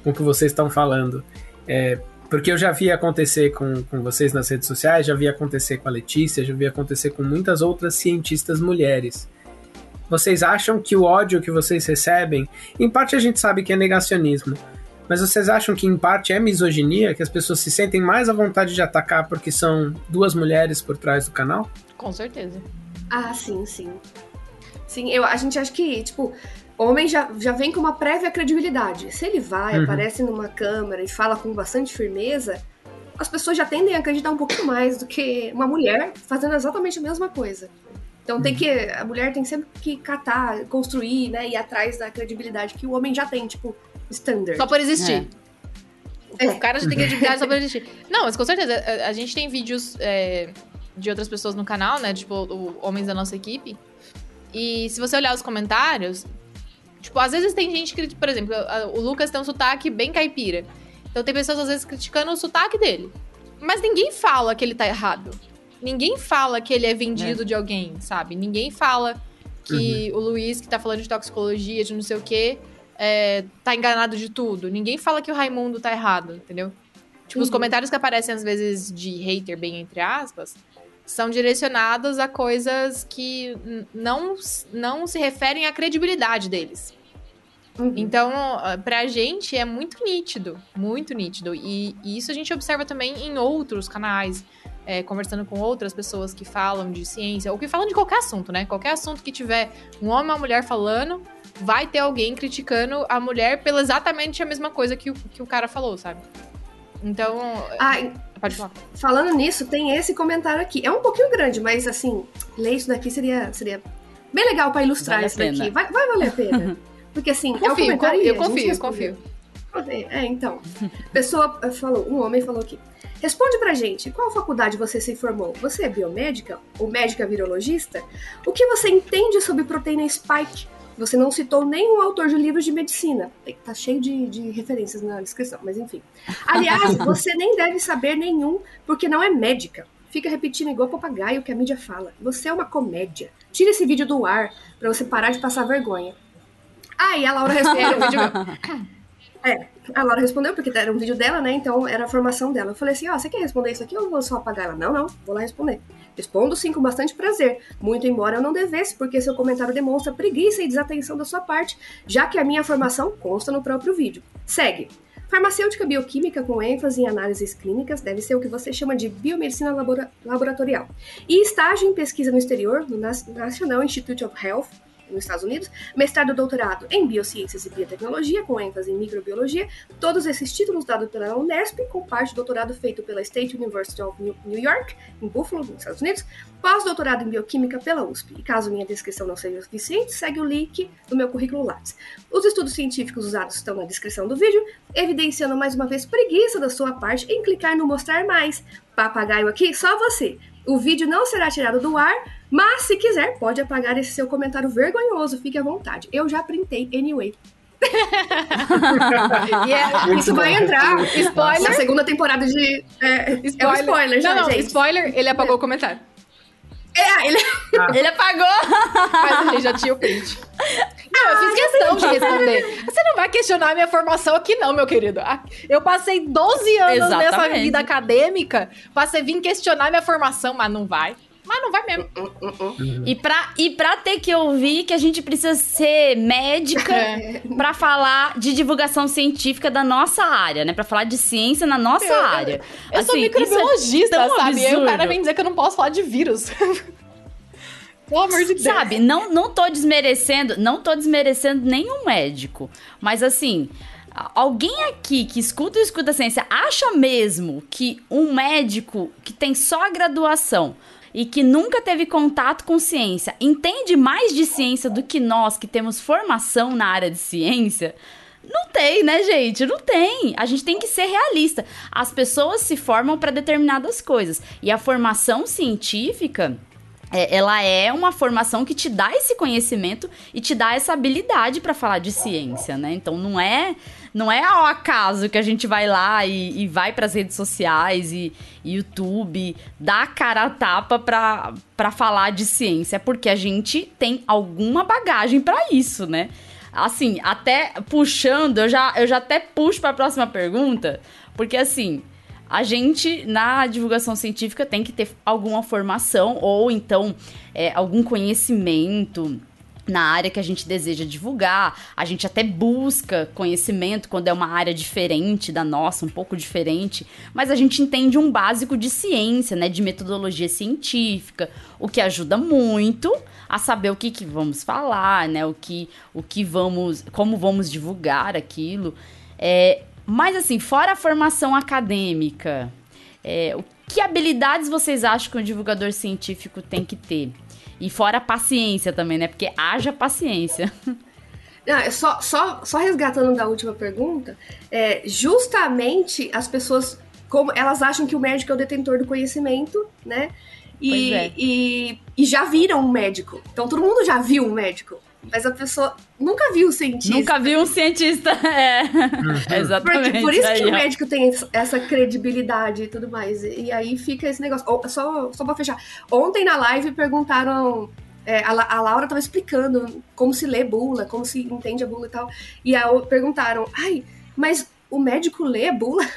S3: com o que vocês estão falando. É, porque eu já vi acontecer com, com vocês nas redes sociais, já vi acontecer com a Letícia, já vi acontecer com muitas outras cientistas mulheres. Vocês acham que o ódio que vocês recebem, em parte a gente sabe que é negacionismo, mas vocês acham que em parte é misoginia, que as pessoas se sentem mais à vontade de atacar porque são duas mulheres por trás do canal?
S4: Com certeza.
S5: Ah, sim, sim. Sim, eu, a gente acha que, tipo, homem já, já vem com uma prévia credibilidade. Se ele vai,
S3: Uhum.
S5: aparece numa câmera e fala com bastante firmeza, as pessoas já tendem a acreditar um pouquinho mais do que uma mulher fazendo exatamente a mesma coisa. Então tem que. A mulher tem sempre que catar, construir, né? Ir atrás da credibilidade que o homem já tem, tipo, standard.
S4: Só por existir.
S5: É.
S4: O cara já tem credibilidade só por existir. Não, mas com certeza. A, a gente tem vídeos é, de outras pessoas no canal, né? Tipo, o, homens da nossa equipe. E se você olhar os comentários, tipo, às vezes tem gente que, por exemplo, o Lucas tem um sotaque bem caipira. Então tem pessoas às vezes criticando o sotaque dele. Mas ninguém fala que ele tá errado. Ninguém fala que ele é vendido de alguém, sabe? Ninguém fala que o Luiz, que tá falando de toxicologia, de não sei o quê, é, tá enganado de tudo. Ninguém fala que o Raimundo tá errado, entendeu? Tipo, os
S5: Uhum.
S4: comentários que aparecem às vezes de hater, bem entre aspas, são direcionados a coisas que não, não se referem à credibilidade deles.
S5: Uhum.
S4: Então, pra gente é muito nítido, muito nítido. E, e isso a gente observa também em outros canais, é, conversando com outras pessoas que falam de ciência, ou que falam de qualquer assunto, né? Qualquer assunto que tiver um homem ou uma mulher falando, vai ter alguém criticando a mulher pela exatamente a mesma coisa que o, que o cara falou, sabe? Então,
S5: Ah, in-
S4: Pode falar.
S5: Falando nisso, tem esse comentário aqui. É um pouquinho grande, mas assim, ler isso daqui seria, seria bem legal pra ilustrar
S2: Vale
S5: isso daqui. Vai, vai valer a pena. Porque assim, é um
S4: Confio,
S5: comentário
S4: eu
S5: e a gente
S4: confio,
S5: respondeu.
S4: confio.
S5: É, então. Pessoa eh, falou, um homem falou aqui. Responde pra gente, qual faculdade você se formou? Você é biomédica ou médica virologista? O que você entende sobre proteína spike? Você não citou nenhum autor de livros de medicina. Tá cheio de, de referências na descrição, mas enfim. Aliás, você nem deve saber nenhum, porque não é médica. Fica repetindo igual papagaio o que a mídia fala. Você é uma comédia. Tira esse vídeo do ar pra você parar de passar vergonha. Ah, e a Laura respondeu.
S4: vídeo meu.
S5: É, a Laura respondeu, porque era um vídeo dela, né? Então era a formação dela. Eu falei assim: ó, você quer responder isso aqui ou eu vou só apagar ela? Não, não, vou lá responder. Respondo sim com bastante prazer, muito embora eu não devesse, porque seu comentário demonstra preguiça e desatenção da sua parte, já que a minha formação consta no próprio vídeo. Segue. Farmacêutica bioquímica com ênfase em análises clínicas deve ser o que você chama de biomedicina labora- laboratorial. E estágio em pesquisa no exterior, no National Institute of Health, nos Estados Unidos, mestrado e doutorado em Biociências e Biotecnologia, com ênfase em microbiologia, todos esses títulos dados pela Unesp, com parte do doutorado feito pela State University of New York, em Buffalo, nos Estados Unidos, pós-doutorado em Bioquímica pela USP. E caso minha descrição não seja suficiente, segue o link do meu currículo Lattes. Os estudos científicos usados estão na descrição do vídeo, evidenciando mais uma vez preguiça da sua parte em clicar no mostrar mais. Papagaio aqui, só você. O vídeo não será tirado do ar, mas se quiser, pode apagar esse seu comentário vergonhoso, fique à vontade. Eu já printei anyway.
S4: E é,
S5: Isso vai entrar
S4: Spoiler.
S5: na segunda temporada de. É, é um spoiler já,
S4: não, não,
S5: gente.
S4: spoiler, ele apagou o comentário.
S5: É, ele...
S2: Ele apagou!
S4: Mas gente já tinha o print. Não, eu fiz questão de responder. Você não vai questionar a minha formação aqui, não, meu querido. Ah, Eu passei 12 anos nessa
S2: Exatamente.
S4: vida acadêmica pra você vir questionar minha formação, mas não vai. Mas não vai mesmo.
S2: E pra, e pra ter que ouvir que a gente precisa ser médica
S4: É.
S2: pra falar de divulgação científica da nossa área, né? Pra falar de ciência na nossa
S4: Eu- eu-
S2: área.
S4: Eu sou
S2: Assim, isso é
S4: microbiologista,
S2: tão
S4: sabe? E aí o cara
S2: absurdo.
S4: vem dizer que eu não posso falar de vírus. Pelo amor de Deus.
S2: Sabe, não, não tô desmerecendo, não tô desmerecendo nenhum médico, mas assim, alguém aqui que escuta e escuta a ciência acha mesmo que um médico que tem só a graduação e que nunca teve contato com ciência entende mais de ciência do que nós que temos formação na área de ciência? Não tem, né, gente? Não tem. A gente tem que ser realista. As pessoas se formam para determinadas coisas. E a formação científica, é, ela é uma formação que te dá esse conhecimento e te dá essa habilidade para falar de ciência, né? Então não é não é ao acaso que a gente vai lá e, e vai para as redes sociais e, YouTube, dá a cara a tapa pra, falar de ciência, porque a gente tem alguma bagagem para isso, né? Assim, até puxando, eu já, eu já até puxo para a próxima pergunta, porque assim, a gente, na divulgação científica, tem que ter alguma formação ou então é, algum conhecimento na área que a gente deseja divulgar. A gente até busca conhecimento quando é uma área diferente da nossa, um pouco diferente, mas a gente entende um básico de ciência, né, de metodologia científica, o que ajuda muito a saber o que, que vamos falar, né, o que, o que vamos, como vamos divulgar aquilo. É, mas assim, fora a formação acadêmica, é, que habilidades vocês acham que um divulgador científico tem que ter? E fora a paciência também, né? Porque haja paciência.
S5: Não, só, só, só resgatando da última pergunta, é, justamente as pessoas, como elas acham que o médico é o detentor do conhecimento, né? E,
S2: é.
S5: e, e já viram um médico. Então todo mundo já viu um médico. Mas a pessoa nunca viu o cientista.
S2: Nunca vi um cientista. É. Exatamente.
S5: Porque, por isso
S2: aí,
S5: que o
S2: ó.
S5: médico tem essa credibilidade e tudo mais. E aí fica esse negócio. Só, só pra fechar. Ontem na live perguntaram. é, a, a Laura tava explicando como se lê bula, como se entende a bula e tal. E aí perguntaram: ai, mas o médico lê a bula?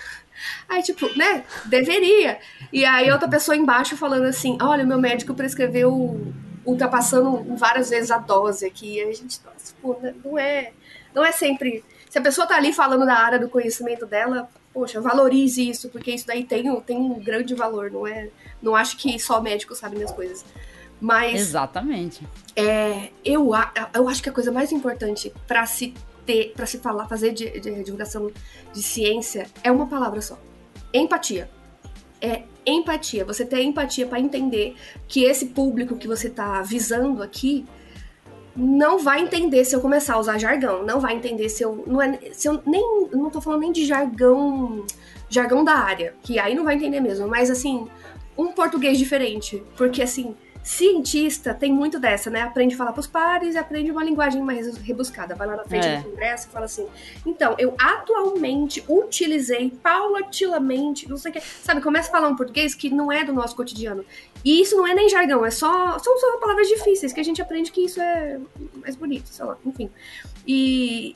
S5: Aí, tipo, né? Deveria. E aí outra pessoa embaixo falando assim: olha, meu médico prescreveu ultrapassando várias vezes a dose aqui. A gente, nossa, pô, né, não é. Não é sempre. Se a pessoa tá ali falando da área do conhecimento dela, poxa, valorize isso, porque isso daí tem, um- tem um grande valor, não é? Não acho que só médico sabe minhas coisas. Mas
S2: Exatamente.
S5: é, eu, eu acho que a coisa mais importante pra se ter, para se falar, fazer de, de divulgação de ciência é uma palavra só: empatia. É empatia. Você ter empatia para entender que esse público que você tá visando aqui não vai entender se eu começar a usar jargão, não vai entender se eu não é se eu nem não tô falando nem de jargão jargão da área, que aí não vai entender mesmo, mas assim, um português diferente, porque assim, Cientista tem muito dessa, né? Aprende a falar pros pares e aprende uma linguagem mais rebuscada. Vai lá na frente é. do congresso e fala assim. Então, eu atualmente utilizei paulatilamente, não sei o que. Sabe, começa a falar um português que não é do nosso cotidiano. E isso não é nem jargão, é só. São só palavras difíceis que a gente aprende que isso é mais bonito, sei lá, enfim. E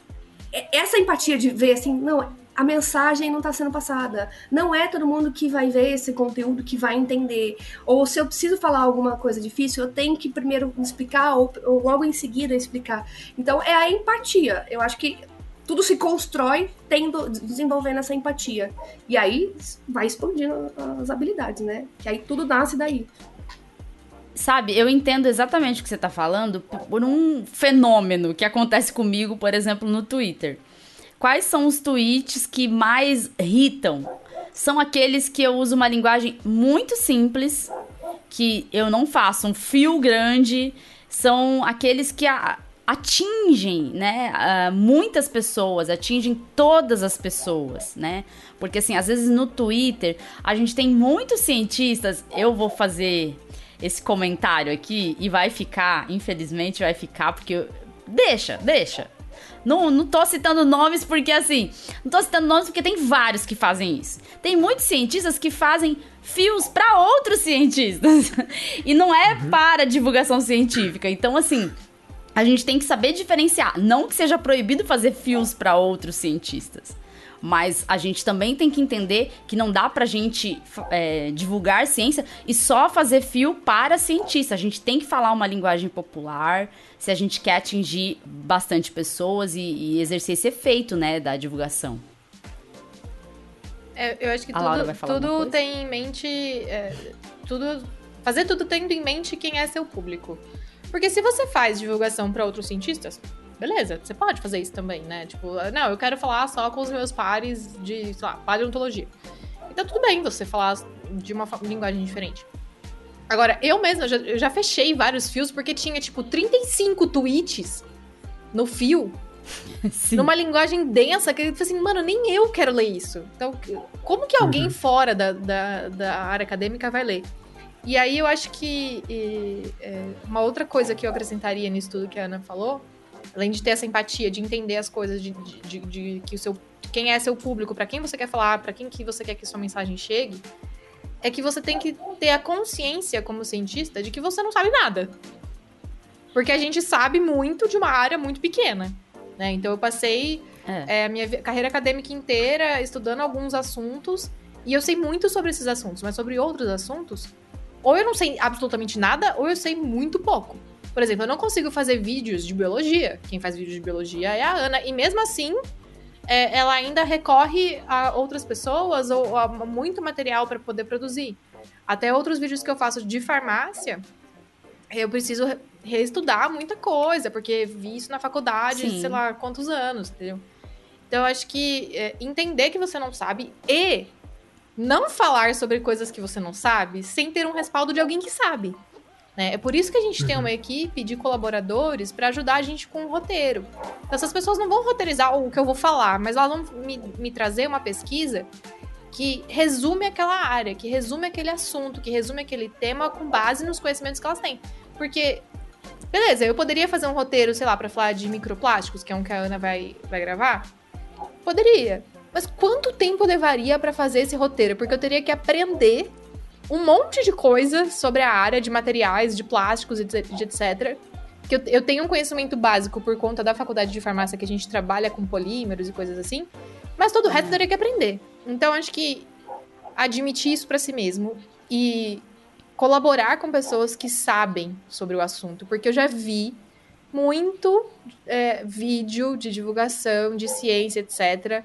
S5: essa empatia de ver assim, não, a mensagem não está sendo passada. Não é todo mundo que vai ver esse conteúdo que vai entender. Ou se eu preciso falar alguma coisa difícil, eu tenho que primeiro explicar ou, ou logo em seguida explicar. Então é a empatia. Eu acho que tudo se constrói tendo, desenvolvendo essa empatia. E aí vai expandindo as habilidades, né? Que aí tudo nasce daí.
S2: Sabe, eu entendo exatamente o que você está falando por um fenômeno que acontece comigo, por exemplo, no Twitter. Quais são os tweets que mais irritam? São aqueles que eu uso uma linguagem muito simples, que eu não faço um fio grande, são aqueles que a, atingem, né, muitas pessoas, atingem todas as pessoas, né? Porque assim, às vezes no Twitter a gente tem muitos cientistas, eu vou fazer esse comentário aqui e vai ficar, infelizmente vai ficar porque deixa, deixa. Não, não tô citando nomes porque, assim, não tô citando nomes porque tem vários que fazem isso. Tem muitos cientistas que fazem fios para outros cientistas. e não é uhum. para divulgação científica. Então, assim, a gente tem que saber diferenciar. Não que seja proibido fazer fios para outros cientistas. Mas a gente também tem que entender que não dá pra gente é, divulgar ciência e só fazer fio para cientista. A gente tem que falar uma linguagem popular se a gente quer atingir bastante pessoas e, e exercer esse efeito, né, da divulgação.
S4: É, eu acho que tudo, tudo tem em mente. É, tudo. Fazer tudo tendo em mente quem é seu público. Porque se você faz divulgação para outros cientistas, beleza, você pode fazer isso também, né? Tipo, não, eu quero falar só com os meus pares de, sei lá, paleontologia. Então tudo bem você falar de uma linguagem diferente. Agora, eu mesma, já, eu já fechei vários fios porque tinha, tipo, 35 tweets no fio Sim. numa linguagem densa que eu falei assim, mano, nem eu quero ler isso. Então, como que alguém uhum. fora da, da, da, área acadêmica vai ler? E aí eu acho que e, é, uma outra coisa que eu acrescentaria nisso tudo que a Ana falou além de ter essa empatia, de entender as coisas, de, de, de, de que o seu. quem é seu público, para quem você quer falar, para quem que você quer que sua mensagem chegue, é que você tem que ter a consciência, como cientista, de que você não sabe nada. Porque a gente sabe muito de uma área muito pequena. Né? Então eu passei é. É, a minha carreira acadêmica inteira estudando alguns assuntos. E eu sei muito sobre esses assuntos, mas sobre outros assuntos, ou eu não sei absolutamente nada, ou eu sei muito pouco. Por exemplo, eu não consigo fazer vídeos de biologia. Quem faz vídeos de biologia é a Ana. E mesmo assim, é, ela ainda recorre a outras pessoas ou a muito material para poder produzir. Até outros vídeos que eu faço de farmácia, eu preciso reestudar muita coisa, porque vi isso na faculdade, Sim. sei lá quantos anos, entendeu? Então, eu acho que é, entender que você não sabe e não falar sobre coisas que você não sabe sem ter um respaldo de alguém que sabe. Né? É por isso que a gente uhum. tem uma equipe de colaboradores para ajudar a gente com o roteiro. Então, essas pessoas não vão roteirizar o que eu vou falar, mas elas vão me, me trazer uma pesquisa que resume aquela área, que resume aquele assunto, que resume aquele tema com base nos conhecimentos que elas têm. Porque, beleza, eu poderia fazer um roteiro, sei lá, para falar de microplásticos, que é um que a Ana vai, vai gravar? Poderia. Mas quanto tempo levaria para fazer esse roteiro? Porque eu teria que aprender um monte de coisa sobre a área de materiais, de plásticos e de etc. Que eu, eu tenho um conhecimento básico por conta da faculdade de farmácia que a gente trabalha com polímeros e coisas assim, mas todo o resto eu teria que aprender. Então acho que admitir isso para si mesmo e colaborar com pessoas que sabem sobre o assunto, porque eu já vi muito é, vídeo de divulgação de ciência, etc.,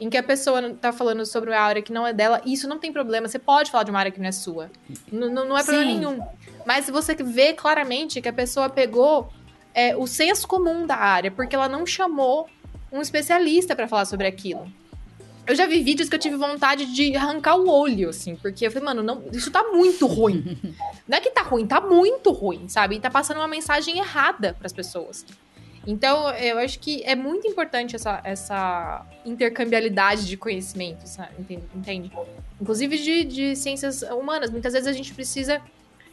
S4: em que a pessoa tá falando sobre uma área que não é dela, isso não tem problema. Você pode falar de uma área que não é sua. N não é problema Sim. nenhum. Mas você vê claramente que a pessoa pegou é, o senso comum da área, porque ela não chamou um especialista para falar sobre aquilo. Eu já vi vídeos que eu tive vontade de arrancar o olho, assim, porque eu falei, mano, não, isso tá muito ruim. não é que tá ruim, tá muito ruim, sabe? E tá passando uma mensagem errada pras pessoas. Então, eu acho que é muito importante essa, essa intercambiabilidade de conhecimento, sabe? entende? Inclusive de, de ciências humanas. Muitas vezes a gente precisa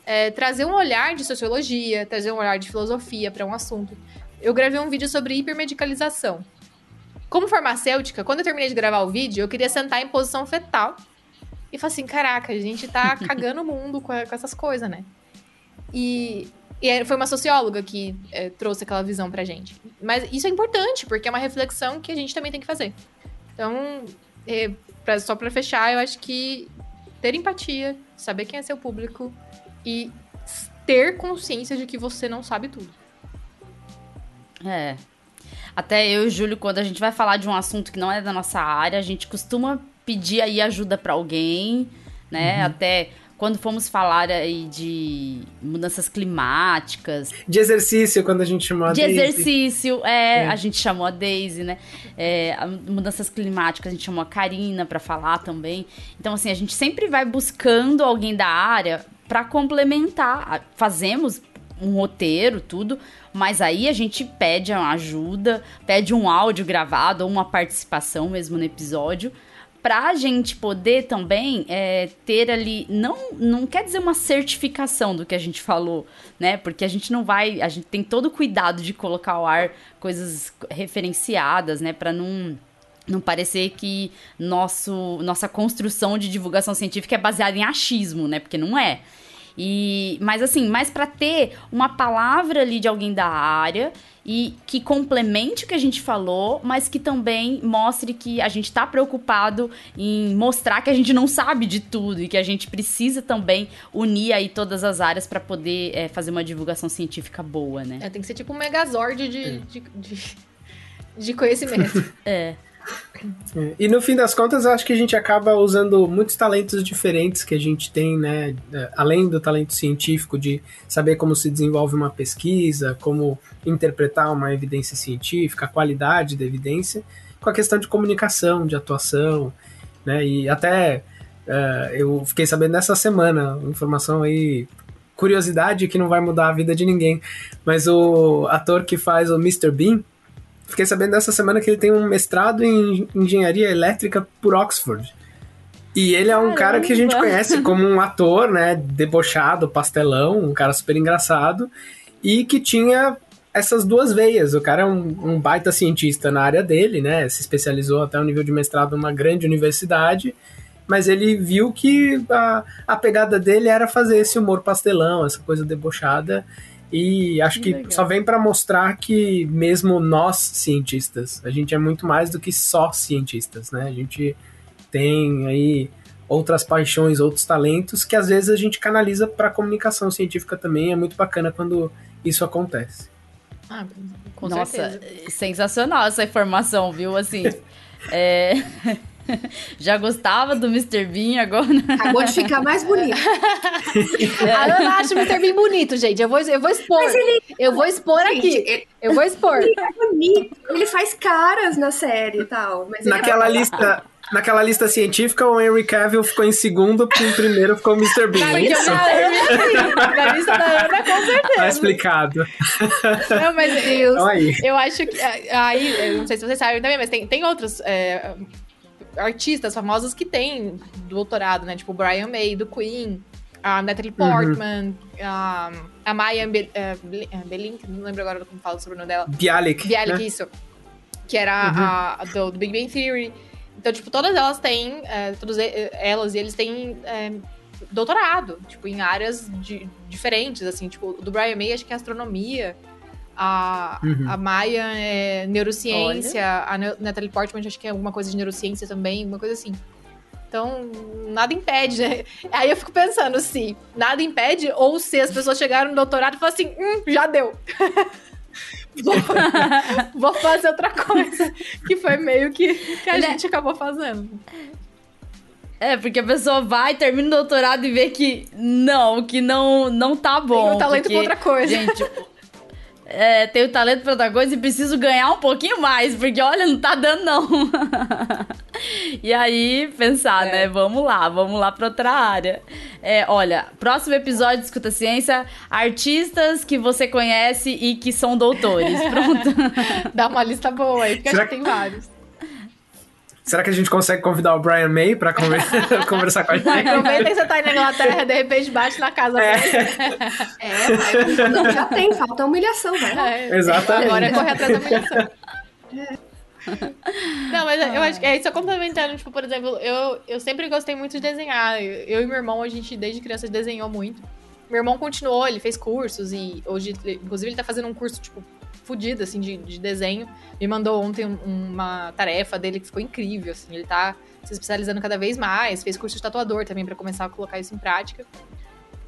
S4: é, trazer um olhar de sociologia, trazer um olhar de filosofia para um assunto. Eu gravei um vídeo sobre hipermedicalização. Como farmacêutica, quando eu terminei de gravar o vídeo, eu queria sentar em posição fetal e falar assim: caraca, a gente tá cagando o mundo com, com essas coisas, né? E, e foi uma socióloga que é, trouxe aquela visão pra gente. Mas isso é importante, porque é uma reflexão que a gente também tem que fazer. Então, é, pra, só pra fechar, eu acho que ter empatia, saber quem é seu público e ter consciência de que você não sabe tudo.
S2: É, até eu e o Júlio, quando a gente vai falar de um assunto que não é da nossa área, a gente costuma pedir aí ajuda para alguém, né? Uhum. Até quando fomos falar aí de mudanças climáticas.
S3: De exercício, quando a gente chamou a
S2: de
S3: Daisy.
S2: De exercício, é, é, a gente chamou a Daisy, né? É, mudanças climáticas, a gente chamou a Karina para falar também. Então, assim, a gente sempre vai buscando alguém da área para complementar. Fazemos um roteiro, tudo, mas aí a gente pede uma ajuda, pede um áudio gravado ou uma participação mesmo no episódio, pra gente poder também é, ter ali, não, não quer dizer uma certificação do que a gente falou, né? Porque a gente não vai, a gente tem todo o cuidado de colocar ao ar coisas referenciadas, né? Pra não não parecer que nosso, nossa construção de divulgação científica é baseada em achismo, né? Porque não é. E, mas assim, mais para ter uma palavra ali de alguém da área e que complemente o que a gente falou, mas que também mostre que a gente está preocupado em mostrar que a gente não sabe de tudo e que a gente precisa também unir aí todas as áreas para poder é, fazer uma divulgação científica boa, né?
S4: É, tem que ser tipo um megazord de, é. de, de, de conhecimento.
S2: é.
S3: E no fim das contas, acho que a gente acaba usando muitos talentos diferentes que a gente tem, né? Além do talento científico de saber como se desenvolve uma pesquisa, como interpretar uma evidência científica, a qualidade da evidência, com a questão de comunicação, de atuação, né? E até uh, eu fiquei sabendo nessa semana, informação aí curiosidade que não vai mudar a vida de ninguém, mas o ator que faz o Mr. Bean, Fiquei sabendo dessa semana que ele tem um mestrado em engenharia elétrica por Oxford. E ele é um Caramba. cara que a gente conhece como um ator, né, debochado, pastelão, um cara super engraçado, e que tinha essas duas veias. O cara é um, um baita cientista na área dele, né, se especializou até o nível de mestrado numa grande universidade, mas ele viu que a, a pegada dele era fazer esse humor pastelão, essa coisa debochada, e acho que, que só vem para mostrar que mesmo nós cientistas, a gente é muito mais do que só cientistas, né? A gente tem aí outras paixões, outros talentos que às vezes a gente canaliza para comunicação científica também. É muito bacana quando isso acontece.
S2: Ah, com Nossa, certeza. sensacional essa informação, viu? Assim, é... Já gostava do Mr. Bean, agora.
S5: Acabou de ficar mais bonito.
S4: A Ana acha o Mr. Bean bonito, gente. Eu vou, eu vou expor. Ele, eu vou expor gente, aqui. Ele, eu vou expor.
S5: Ele é bonito. Ele faz caras na série e tal.
S3: É Naquela lista. Naquela lista científica, o Henry Cavill ficou em segundo, porque em primeiro ficou o Mr. Bean. Na,
S4: lista da Ana, na lista da Ana, com certeza.
S3: Tá explicado.
S4: Não, mas eu, aí. eu acho que. Aí, eu não sei se vocês sabem também, mas tem, tem outros. É, artistas famosos que têm doutorado, né? Tipo o Brian May, do Queen, a Natalie uhum. Portman, uhum. a, a Maya Be uh, Belink, não lembro agora como fala sobre o nome dela.
S3: Bialik.
S4: Bialik, né? isso. Que era uhum. a, a do, do, Big Bang Theory. Então, tipo, todas elas têm, é, todas elas e eles têm é, doutorado, tipo, em áreas de, diferentes, assim, tipo, do Brian May, acho que é astronomia. A, uhum. a Maia é neurociência, Olha. a Natalie Portman acho que é alguma coisa de neurociência também, alguma coisa assim. Então, nada impede, né? Aí eu fico pensando se nada impede ou se as pessoas chegaram no doutorado e falaram assim, hum, já deu. vou, vou, fazer outra coisa. Que foi meio que, que a né? gente acabou fazendo.
S2: É, porque a pessoa vai, termina o doutorado e vê que não, que não, não tá bom. Tem
S4: um talento
S2: porque,
S4: pra outra coisa.
S2: Gente, é, tenho talento pra outra coisa e preciso ganhar um pouquinho mais, porque olha, não tá dando não. E aí, pensar,
S4: É.
S2: né? Vamos lá, vamos lá pra outra área. É, olha, próximo episódio de Escuta Ciência, artistas que você conhece e que são doutores. Pronto.
S4: Dá uma lista boa aí, porque
S3: Será
S4: que
S3: que-
S4: tem vários.
S3: Será que a gente consegue convidar o Brian May pra conver- conversar com a gente?
S4: Aproveita que você tá aí na Inglaterra, de repente bate na casa.
S3: É.
S5: É, vai. Não, já tem, falta humilhação, vai lá.
S4: É,
S3: Exatamente.
S4: Agora é correr atrás da humilhação. Não, mas eu acho que é isso complementando, tipo, por exemplo, eu, eu sempre gostei muito de desenhar. Eu, eu e meu irmão, a gente desde criança desenhou muito. Meu irmão continuou, ele fez cursos e hoje, inclusive, ele tá fazendo um curso, tipo, fudido, assim, de, de desenho. Me mandou ontem um- uma tarefa dele que ficou incrível, assim. Ele tá se especializando cada vez mais, fez curso de tatuador também pra começar a colocar isso em prática.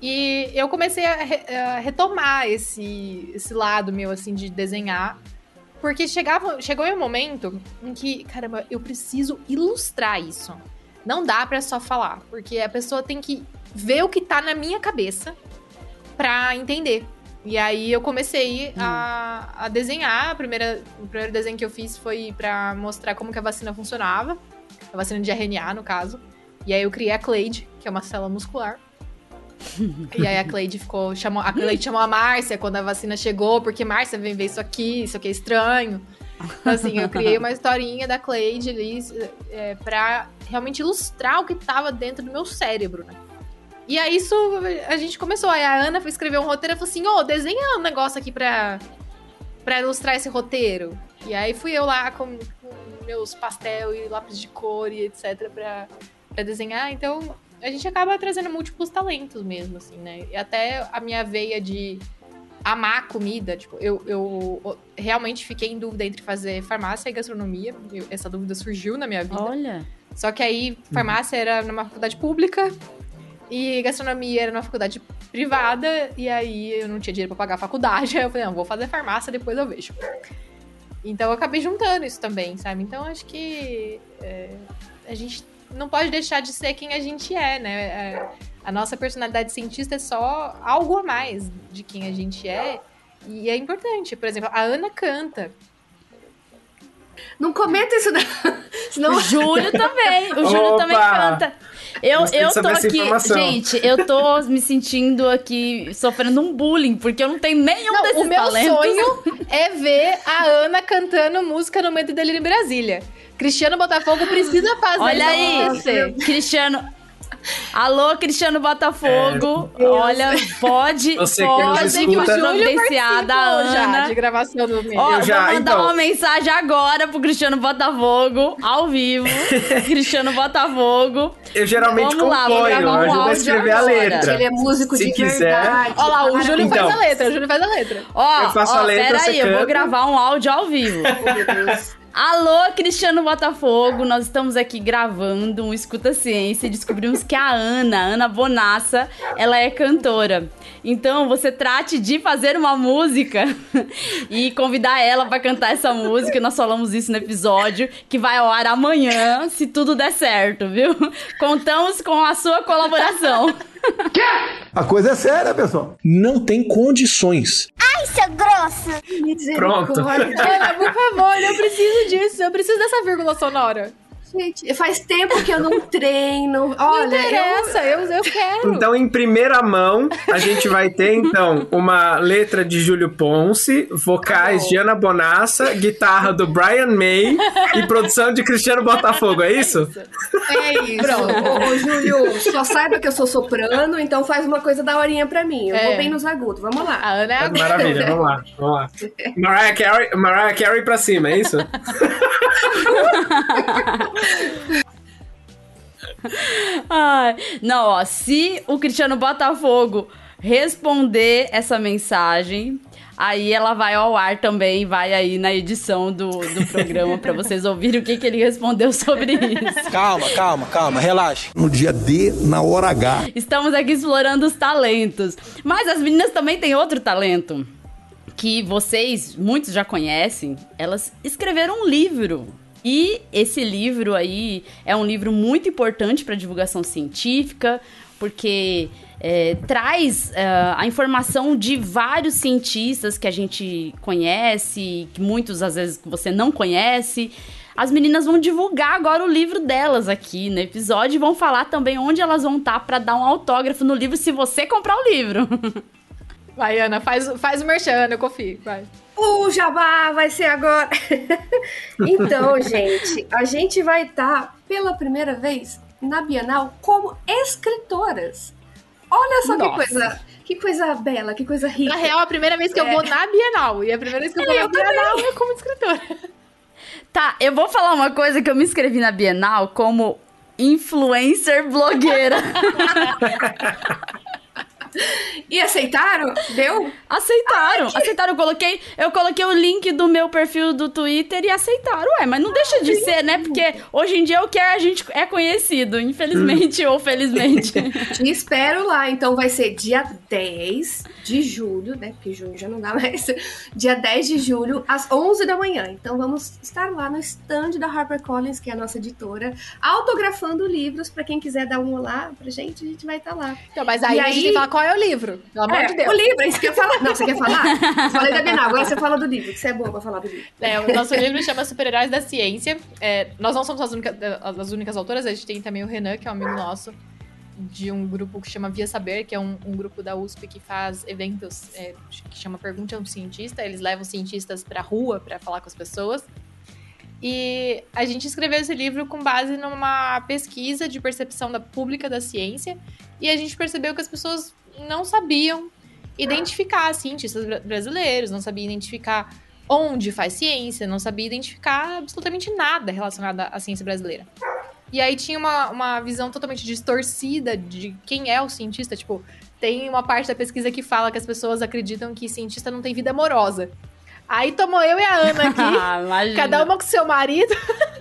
S4: E eu comecei a, re- a retomar esse, esse lado meu, assim, de desenhar. Porque chegava, chegou um momento em que, caramba, eu preciso ilustrar isso. Não dá pra só falar, porque a pessoa tem que ver o que tá na minha cabeça pra entender. E aí eu comecei a, a desenhar. A primeira, o primeiro desenho que eu fiz foi pra mostrar como que a vacina funcionava. A vacina de RNA, no caso. E aí eu criei a Clade, que é uma célula muscular. e aí a Cleide ficou. Chamou, a Cleide chamou a Márcia quando a vacina chegou, porque Márcia vem ver isso aqui, isso aqui é estranho. Então, assim, eu criei uma historinha da Cleide ali é, pra realmente ilustrar o que tava dentro do meu cérebro, né? E aí isso a gente começou. Aí a Ana foi escrever um roteiro e falou assim: ô, desenha um negócio aqui pra, pra ilustrar esse roteiro. E aí fui eu lá com, com meus pastel e lápis de cor e etc. pra, pra desenhar. Então a gente acaba trazendo múltiplos talentos mesmo, assim, né? E até a minha veia de amar a comida, tipo, eu, eu realmente fiquei em dúvida entre fazer farmácia e gastronomia. Eu- essa dúvida surgiu na minha vida.
S2: Olha.
S4: Só que aí, farmácia era numa faculdade pública e gastronomia era numa faculdade privada. E aí eu não tinha dinheiro pra pagar a faculdade. Aí eu falei, não, vou fazer farmácia, depois eu vejo. Então eu acabei juntando isso também, sabe? Então acho que é, a gente não pode deixar de ser quem a gente é, né? É, a nossa personalidade cientista é só algo a mais de quem a gente é. E é importante. Por exemplo, a Ana canta.
S5: Não comenta isso, não. Senão
S2: O Júlio também. O Júlio
S3: Opa!
S2: também canta. Eu, eu tô aqui,
S3: informação.
S2: gente, eu tô me sentindo aqui sofrendo um bullying, porque eu não tenho nenhum
S4: Não,
S2: desses
S4: o meu
S2: talentos.
S4: sonho é ver a Ana cantando música no Medo e Delírio em Brasília. Cristiano Botafogo precisa fazer
S2: Olha
S4: isso
S2: aí. Cristiano. Alô, Cristiano Botafogo. Olha, pode,
S3: Você que
S2: pode
S4: Pode que o. Júlio
S2: providenciar da
S4: participou já
S2: Ana.
S4: de gravação do meu.
S2: Ó,
S3: Eu já,
S2: vou mandar
S3: então.
S2: uma mensagem agora pro Cristiano Botafogo, ao vivo. Cristiano Botafogo.
S3: Eu geralmente
S2: Vamos lá, vou gravar um
S3: a
S2: áudio
S3: escrever a
S2: agora.
S3: letra.
S5: ele é músico
S3: Se
S5: de
S3: quiser.
S5: verdade.
S4: Olha lá, o Júlio
S3: Então.
S4: faz a letra, o Júlio faz a letra.
S2: Ó,
S3: Eu faço
S2: ó,
S3: a letra,
S2: pera
S3: você
S2: aí, eu vou gravar um áudio ao vivo.
S5: Oh, meu Deus.
S2: Alô, Cristiano Botafogo, nós estamos aqui gravando um Escuta Ciência e descobrimos que a Ana, Ana Bonassa, ela é cantora. Então, você trate de fazer uma música e convidar ela para cantar essa música. Nós falamos isso no episódio que vai ao ar amanhã, se tudo der certo, viu? Contamos com a sua colaboração.
S6: A coisa é séria, pessoal.
S7: Não tem condições.
S1: Seu grosso.
S5: Misericórdia.
S4: Ana, por favor, eu preciso disso. Eu preciso dessa vírgula sonora.
S5: Gente, faz tempo que eu não treino.
S4: Não
S5: Olha, eu,
S4: interessa, eu, eu quero.
S3: Então, em primeira mão, a gente vai ter, então, uma letra de Júlio Ponce, vocais de Ana Bonassa, guitarra do Brian May e produção de Cristiano Botafogo, é isso?
S5: é isso. Ô, ô, Júlio, só saiba que eu sou soprano, então faz uma coisa da horinha pra mim. Eu
S4: É.
S5: vou bem nos agudos. Vamos lá.
S4: A Ana é a
S3: Maravilha, vamos lá, vamos lá. Mariah Carey, Mariah Carey pra cima, é isso?
S2: Ai, não, ó, se o Cristiano Botafogo responder essa mensagem, aí ela vai ao ar também, vai aí na edição do, do programa pra vocês ouvirem o que, que ele respondeu sobre isso.
S7: Calma, calma, calma, relaxa.
S6: No dia D, na hora H.
S2: Estamos aqui explorando os talentos. Mas as meninas também têm outro talento. Que vocês, muitos já conhecem. Elas escreveram um livro. E esse livro aí é um livro muito importante para divulgação científica, porque é, traz é, a informação de vários cientistas que a gente conhece, que muitos às vezes você não conhece. as meninas vão divulgar agora o livro delas aqui no episódio e vão falar também onde elas vão estar para dar um autógrafo no livro se você comprar o livro.
S4: Vai, Ana, faz, faz o merchan, eu confio. Vai.
S5: O jabá vai ser agora. então, gente, a gente vai estar pela primeira vez na Bienal como escritoras. Olha só que
S2: Nossa.
S5: coisa, que coisa bela, que coisa rica.
S4: Na real, a primeira vez que eu vou na Bienal. E a primeira vez que eu vou
S5: É,
S4: na
S5: eu também.
S4: Bienal é como escritora.
S2: Tá, eu vou falar uma coisa que eu me inscrevi na Bienal como influencer blogueira.
S5: E aceitaram? Deu?
S2: Aceitaram, aceitaram. Eu coloquei, eu coloquei o link do meu perfil do Twitter e aceitaram. Ué, mas não deixa de ser, né? Porque hoje em dia o que a gente é conhecido, infelizmente ou felizmente.
S5: Te espero lá. Então vai ser dia 10 de julho, né? Porque junho já não dá mais. Dia 10 de julho, às 11 da manhã. Então vamos estar lá no stand da HarperCollins, que é a nossa editora, autografando livros para quem quiser dar um olá pra gente, a gente vai estar lá.
S4: Então, mas aí,
S5: E
S4: a gente
S5: aí-
S4: tem que falar qual é o livro. Pelo amor
S5: É,
S4: de Deus.
S5: O livro, é isso que eu ia falar. Não, você quer falar? Falei da Bienal, agora você fala do livro, que você é boa pra falar do livro.
S4: É, o nosso livro chama Super-Heróis da Ciência. É, nós não somos as únicas, as únicas autoras, a gente tem também o Renan, que é um amigo nosso, de um grupo que chama Via Saber, que é um, um grupo da USP que faz eventos é, que chama Pergunte a um Cientista. Eles levam cientistas pra rua pra falar com as pessoas. E a gente escreveu esse livro com base numa pesquisa de percepção da pública da ciência. E a gente percebeu que as pessoas não sabiam identificar cientistas bra- brasileiros, não sabiam identificar onde faz ciência, não sabia identificar absolutamente nada relacionado à ciência brasileira. E aí tinha uma, uma visão totalmente distorcida de quem é o cientista. Tipo, tem uma parte da pesquisa que fala que as pessoas acreditam que cientista não tem vida amorosa. Aí tomou eu e a Ana aqui,
S2: Ah,
S4: cada uma com seu marido,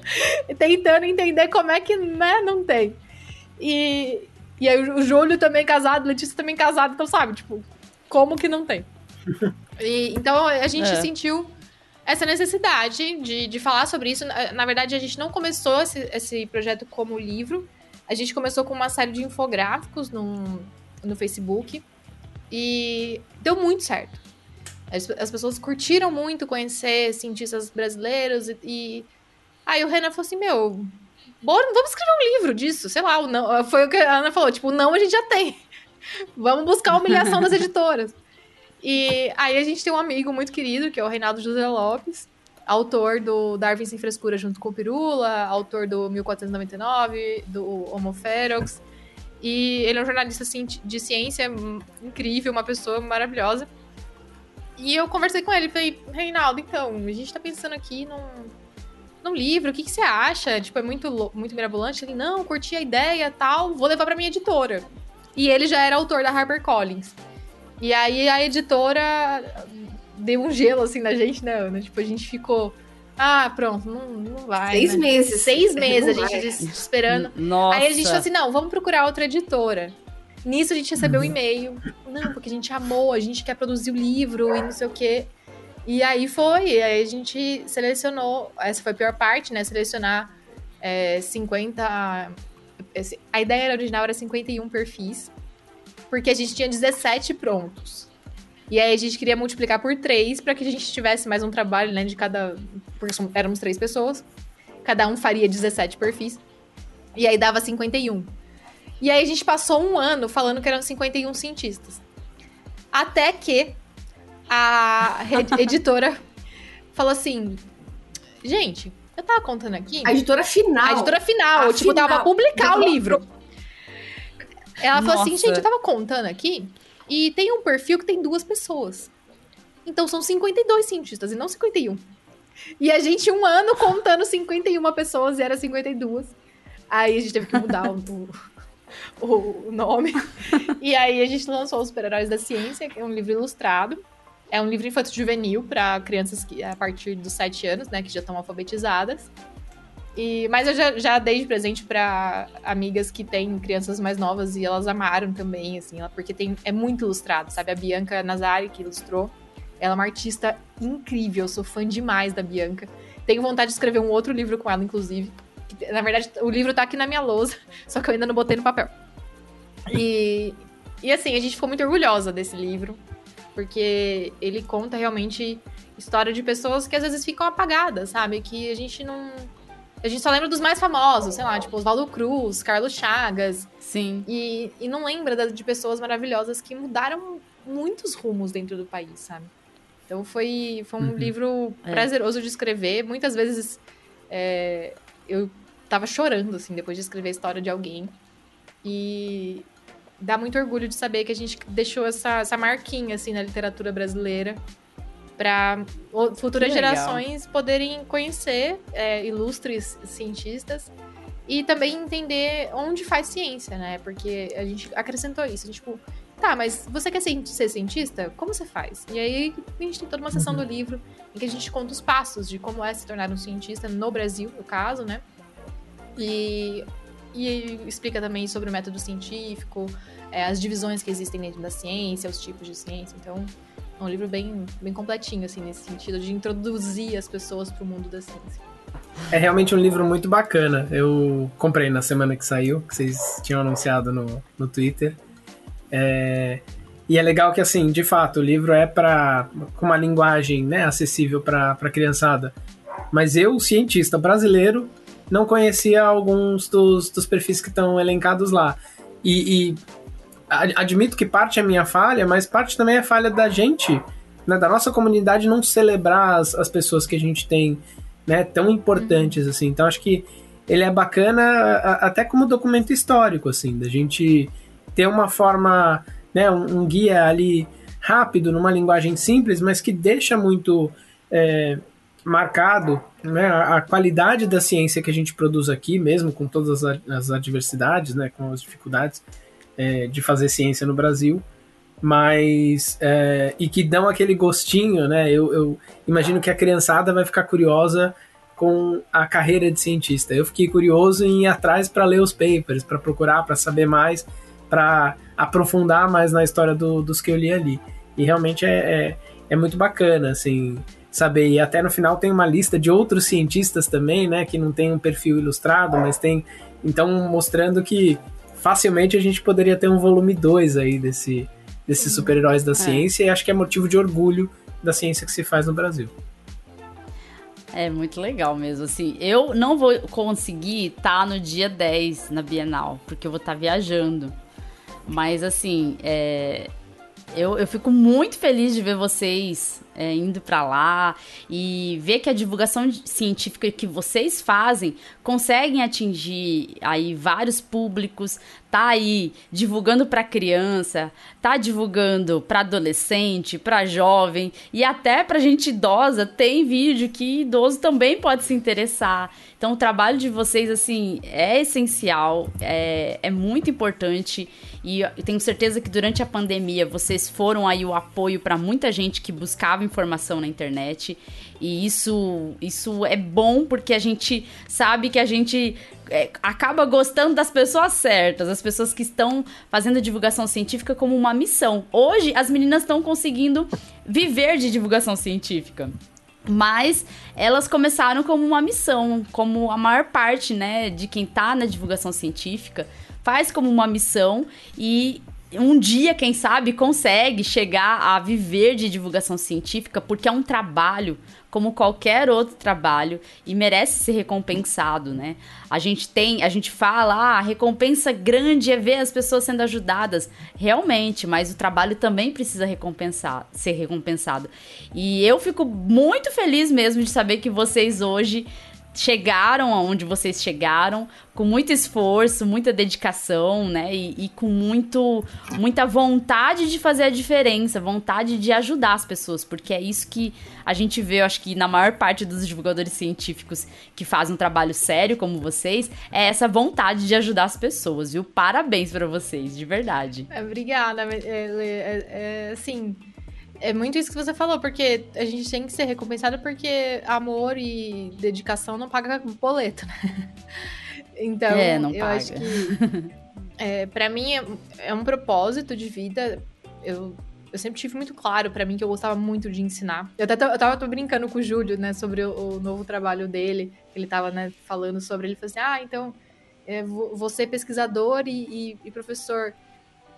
S4: tentando entender como é que né, não tem. E, e aí o Júlio também casado, Letícia também casada, então sabe, tipo, como que não tem? E, então a gente
S2: É.
S4: sentiu essa necessidade de, de falar sobre isso. Na, na verdade, a gente não começou esse, esse projeto como livro. A gente começou com uma série de infográficos no, no Facebook. E deu muito certo. As, as pessoas curtiram muito conhecer cientistas brasileiros. E, e aí o Renan falou assim: Meu, bora, vamos escrever um livro disso. Sei lá, não, foi o que a Ana falou: Tipo, não a gente já tem. Vamos buscar a humilhação das editoras. E aí a gente tem um amigo muito querido, que é o Reinaldo José Lopes, autor do Darwin Sem Frescura junto com o Pirula, autor do 1499, do Homo Ferox. E ele é um jornalista cienti- de ciência incrível, uma pessoa maravilhosa. E eu conversei com ele, falei, Reinaldo, então, a gente tá pensando aqui num, num livro, o que, que você acha? Tipo, é muito, muito mirabolante? Ele, não, curti a ideia tal, vou levar pra minha editora. E ele já era autor da HarperCollins. E aí a editora deu um gelo assim na gente, né, Ana? Tipo, a gente ficou. Ah, pronto, não, não vai.
S5: Seis
S4: né?
S5: meses.
S4: Seis meses
S5: Não
S4: a gente
S5: vai.
S4: es- esperando.
S2: Nossa.
S4: Aí a gente falou assim: não, vamos procurar outra editora. Nisso a gente recebeu um e-mail. Não, porque a gente amou, a gente quer produzir o livro e não sei o quê. E aí foi, aí a gente selecionou, essa foi a pior parte, né? Selecionar é, 50. esse- A ideia original era 51 perfis, porque a gente tinha 17 prontos. E aí a gente queria multiplicar por 3 para que a gente tivesse mais um trabalho, né? De cada. Porque éramos três pessoas. Cada um faria 17 perfis. E aí dava 51. E aí a gente passou um ano falando que eram 51 cientistas. Até que a editora falou assim: gente, eu tava contando aqui.
S5: A editora final.
S4: A editora final,
S5: A
S4: tipo, tava
S5: final.
S4: pra publicar o livro. Ela falou assim,
S2: Nossa.
S4: gente, eu tava contando aqui, e tem um perfil que tem duas pessoas. Então são 52 cientistas e não 51. E a gente, um ano contando 51 pessoas e era 52. Aí a gente teve que mudar o, o, o nome. e aí a gente lançou Os Super-Heróis da Ciência, que é um livro ilustrado. É um livro infanto juvenil para crianças que, a partir dos 7 anos, né, que já estão alfabetizadas. E, mas eu já, já dei de presente para amigas que têm crianças mais novas e elas amaram também, assim, porque tem, é muito ilustrado, sabe? A Bianca Nazari, que ilustrou, ela é uma artista incrível, eu sou fã demais da Bianca. Tenho vontade de escrever um outro livro com ela, inclusive. que, Na verdade, o livro tá aqui na minha lousa, só que eu ainda não botei no papel. E, e assim, a gente ficou muito orgulhosa desse livro, porque ele conta realmente história de pessoas que às vezes ficam apagadas, sabe? Que a gente não a gente só lembra dos mais famosos, sei lá, tipo Oswaldo Cruz, Carlos Chagas.
S2: Sim.
S4: E, e não lembra de pessoas maravilhosas que mudaram muitos rumos dentro do país, sabe? Então foi, foi um uhum. livro é. prazeroso de escrever. Muitas vezes é, eu tava chorando, assim, depois de escrever a história de alguém. E dá muito orgulho de saber que a gente deixou essa, essa marquinha, assim, na literatura brasileira para futuras gerações poderem conhecer é, ilustres cientistas e também entender onde faz ciência, né? Porque a gente acrescentou isso. Tipo, tá, mas você quer ser cientista? Como você faz? E aí a gente tem toda uma sessão uhum. do livro em que a gente conta os passos de como é se tornar um cientista no Brasil, no caso, né? E, e explica também sobre o método científico, é, as divisões que existem dentro da ciência, os tipos de ciência. Então, é um livro bem, bem completinho, assim, nesse sentido, de introduzir as pessoas para o mundo da ciência.
S3: É realmente um livro muito bacana. Eu comprei na semana que saiu, que vocês tinham anunciado no, no Twitter. É, e é legal que, assim, de fato, o livro é para com uma linguagem né, acessível para a criançada. Mas eu, cientista brasileiro, não conhecia alguns dos, dos perfis que estão elencados lá. E, e admito que parte é minha falha, mas parte também é falha da gente, né, da nossa comunidade não celebrar as, as pessoas que a gente tem, né, tão importantes uhum. assim. Então acho que ele é bacana até como documento histórico, assim, da gente ter uma forma, né, um, um guia ali rápido, numa linguagem simples, mas que deixa muito é, marcado né, a, a, qualidade da ciência que a gente produz aqui, mesmo com todas as, as adversidades, né, com as dificuldades é, de fazer ciência no Brasil, mas é, e que dão aquele gostinho, né? Eu, eu, imagino que a criançada vai ficar curiosa com a carreira de cientista. Eu fiquei curioso em ir atrás para ler os papers, para procurar, para saber mais, para aprofundar mais na história do, dos que eu li ali. E realmente é, é, é muito bacana, assim, saber. E até no final tem uma lista de outros cientistas também, né? Que não tem um perfil ilustrado, mas tem. Então, mostrando que facilmente a gente poderia ter um volume 2 aí desse, desses super-heróis da é. ciência e acho que é motivo de orgulho da ciência que se faz no Brasil.
S2: É muito legal mesmo, assim. Eu não vou conseguir estar tá no dia 10 na Bienal, porque eu vou estar tá viajando. Mas, assim, é... eu, eu fico muito feliz de ver vocês é, indo para lá e ver que a divulgação científica que vocês fazem conseguem atingir aí vários públicos, tá aí divulgando para criança, tá divulgando para adolescente, para jovem e até para gente idosa, tem vídeo que idoso também pode se interessar. Então o trabalho de vocês assim é essencial, é, é muito importante e eu tenho certeza que durante a pandemia vocês foram aí o apoio para muita gente que buscava informação na internet. E isso, isso é bom porque a gente sabe que a gente é, acaba gostando das pessoas certas, as pessoas que estão fazendo divulgação científica como uma missão. Hoje, as meninas estão conseguindo viver de divulgação científica. Mas elas começaram como uma missão, como a maior parte, né, de quem tá na divulgação científica faz como uma missão e um dia, quem sabe, consegue chegar a viver de divulgação científica, porque é um trabalho como qualquer outro trabalho e merece ser recompensado, né? A gente tem, a gente fala, ah, a recompensa grande é ver as pessoas sendo ajudadas, realmente, mas o trabalho também precisa recompensar, ser recompensado. E eu fico muito feliz mesmo de saber que vocês hoje chegaram aonde vocês chegaram com muito esforço, muita dedicação, né? E, e, com muito, muita vontade de fazer a diferença, vontade de ajudar as pessoas, porque é isso que a gente vê, eu acho que na maior parte dos divulgadores científicos que fazem um trabalho sério como vocês, é essa vontade de ajudar as pessoas, viu? Parabéns para vocês, de verdade.
S4: É, obrigada, é, é, é, assim é muito isso que você falou, porque a gente tem que ser recompensado porque amor e dedicação não paga boleto, né? Então, é, eu paga. acho que é, para mim é, é, um propósito de vida. Eu, eu sempre tive muito claro para mim que eu gostava muito de ensinar. Eu até eu tava brincando com o Júlio, né, sobre o, o novo trabalho dele. Ele tava, né, falando sobre. Ele falou assim: ah, então, é, vou ser pesquisador e, e, e professor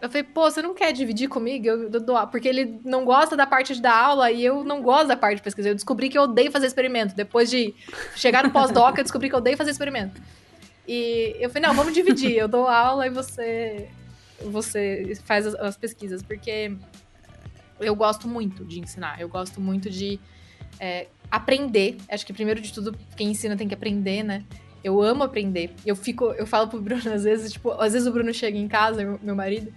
S4: Eu falei, pô, você não quer dividir comigo? Eu, eu porque ele não gosta da parte da aula e eu não gosto da parte de pesquisa. Eu descobri que eu odeio fazer experimento. Depois de chegar no pós-doc, eu descobri que eu odeio fazer experimento. E eu falei, não, vamos dividir. Eu dou aula e você, você faz as, as pesquisas. Porque eu gosto muito de ensinar. Eu gosto muito de é, aprender. Acho que primeiro de tudo, quem ensina tem que aprender, né? Eu amo aprender. Eu fico, eu falo pro Bruno às vezes, tipo, às vezes o Bruno chega em casa, meu marido,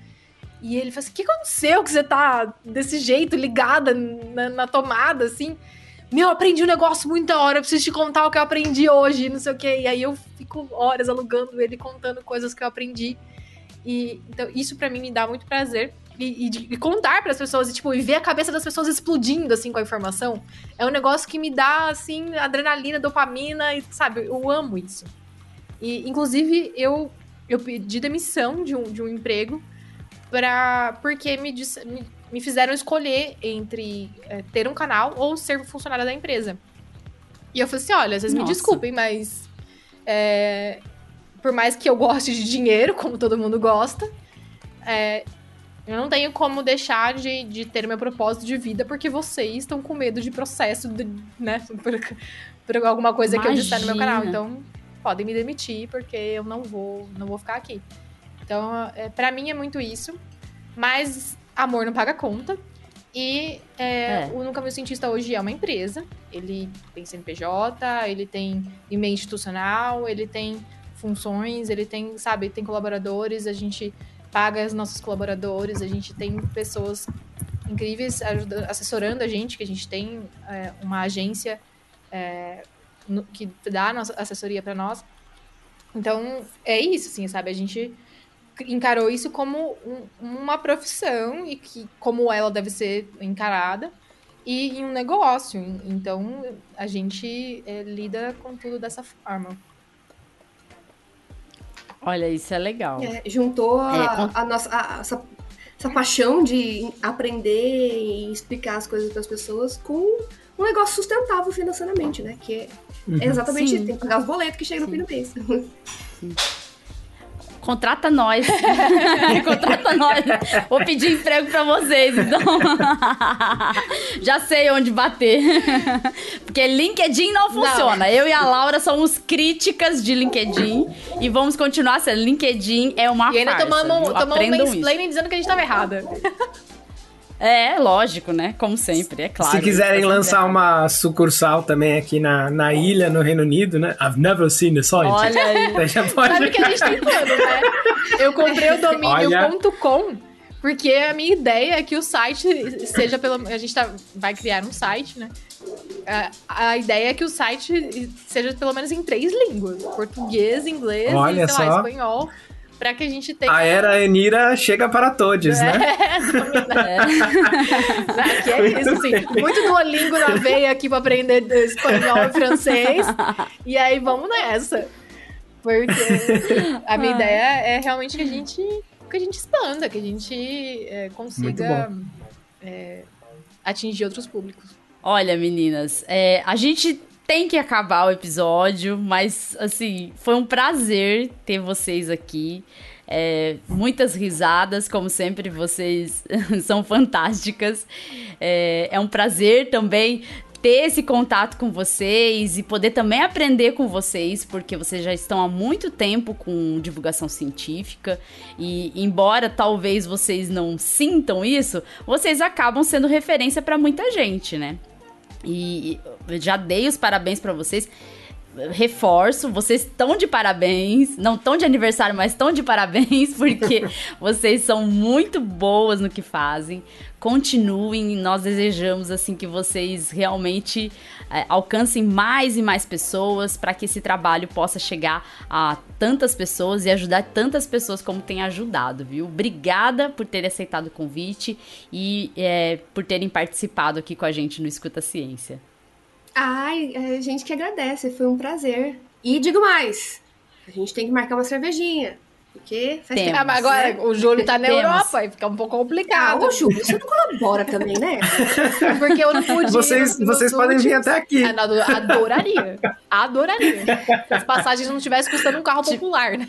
S4: e ele fala assim: o que aconteceu que você tá desse jeito, ligada na, na tomada, assim? Meu, eu aprendi um negócio muito da hora, eu preciso te contar o que eu aprendi hoje, não sei o quê. E aí eu fico horas alugando ele, contando coisas que eu aprendi. E então, isso pra mim me dá muito prazer. E, e e contar pras pessoas, e, tipo, e ver a cabeça das pessoas explodindo, assim, com a informação, é um negócio que me dá, assim, adrenalina, dopamina, e, sabe, eu amo isso. E, inclusive, eu, eu pedi demissão de um, de um emprego pra, porque me, disse- me, me fizeram escolher entre é, ter um canal ou ser funcionária da empresa. E eu falei assim, olha, vocês me
S2: Nossa.
S4: desculpem, mas é, por mais que eu goste de dinheiro, como todo mundo gosta, é, eu não tenho como deixar de, de ter meu propósito de vida porque vocês estão com medo de processo, de- né? Por, por alguma coisa que eu disser no meu canal.
S2: Imagina.
S4: Então, podem me demitir porque eu não vou, não vou ficar aqui. Então, é, para mim é muito isso. Mas amor não paga conta. E é,
S2: É.
S4: o Nunca Meu Cientista hoje é uma empresa. Ele tem CNPJ, ele tem e-mail institucional, ele tem funções, ele tem, sabe, tem colaboradores, a gente paga os nossos colaboradores, a gente tem pessoas incríveis ajuda- assessorando a gente, que a gente tem é, uma agência é, no- que dá a nossa assessoria para nós. Então, é isso, assim, sabe? A gente encarou isso como um- uma profissão e que como ela deve ser encarada e em um negócio. Então, a gente é, lida com tudo dessa forma.
S2: Olha, isso é legal.
S5: É, juntou a,
S2: É, com-
S5: a nossa, a- essa, essa paixão de aprender e explicar as coisas para as pessoas com um negócio sustentável financeiramente, né? Que é, é exatamente
S2: Sim.
S5: isso. Tem que pagar os boletos que chegam no fim do mês.
S2: Contrata nós. Contrata nós. Vou pedir emprego pra vocês, então. Já sei onde bater. Porque LinkedIn não funciona. Eu e a Laura somos críticas de LinkedIn e vamos continuar sendo. LinkedIn é uma
S4: E ainda
S2: farsa,
S4: tomamos, tomamos um mansplaining dizendo que a gente tava errada.
S2: É, lógico, né? Como sempre, é claro.
S3: Se quiserem lançar uma sucursal também aqui na, na ilha, no Reino Unido, né? I've never seen the scientist.
S2: Olha aí.
S3: Já pode...
S4: Sabe que a gente tem plano, né? Eu comprei o domínio
S3: Olha.
S4: .com porque a minha ideia é que o site seja pelo... A gente tá, vai criar um site, né? A, a ideia é que o site seja pelo menos em três línguas. Português, inglês
S3: Olha
S4: e, sei lá,
S3: só.
S4: espanhol. Pra que a gente tenha...
S3: A era Enira chega para todos, né?
S4: É, que é isso, assim. Muito Duolingo na veia aqui pra aprender espanhol e francês. E aí, vamos nessa. Porque a minha ideia é realmente que a gente, que a gente expanda, que a gente é, consiga é, atingir outros públicos.
S2: Olha, meninas, é, a gente tem que acabar o episódio, mas assim, foi um prazer ter vocês aqui. É, muitas risadas, como sempre, vocês são fantásticas. É, é um prazer também ter esse contato com vocês e poder também aprender com vocês, porque vocês já estão há muito tempo com divulgação científica e embora talvez vocês não sintam isso, vocês acabam sendo referência para muita gente, né? E já dei os parabéns pra vocês. Reforço, vocês estão de parabéns. Não estão de aniversário, mas estão de parabéns, porque vocês são muito boas no que fazem. Continuem, nós desejamos assim que vocês realmente é, alcancem mais e mais pessoas para que esse trabalho possa chegar a tantas pessoas e ajudar tantas pessoas como tem ajudado, viu? Obrigada por terem aceitado o convite e é, por terem participado aqui com a gente no Escuta Ciência.
S5: Ai, a gente que agradece, foi um prazer. E digo mais, a gente tem que marcar uma cervejinha. Porque faz
S2: Temos.
S5: tempo.
S4: Ah, mas agora
S5: né?
S4: o Júlio tá na
S2: Temos.
S4: Europa e fica um pouco
S5: Ah,
S4: complicado.
S5: ô Júlio, você não colabora também, né?
S4: Porque eu não pude. ir
S3: Vocês,
S4: no-
S3: vocês podem vir até aqui.
S4: Ah, Adoraria. Adoraria. Se as passagens não tivessem custando um carro popular, né?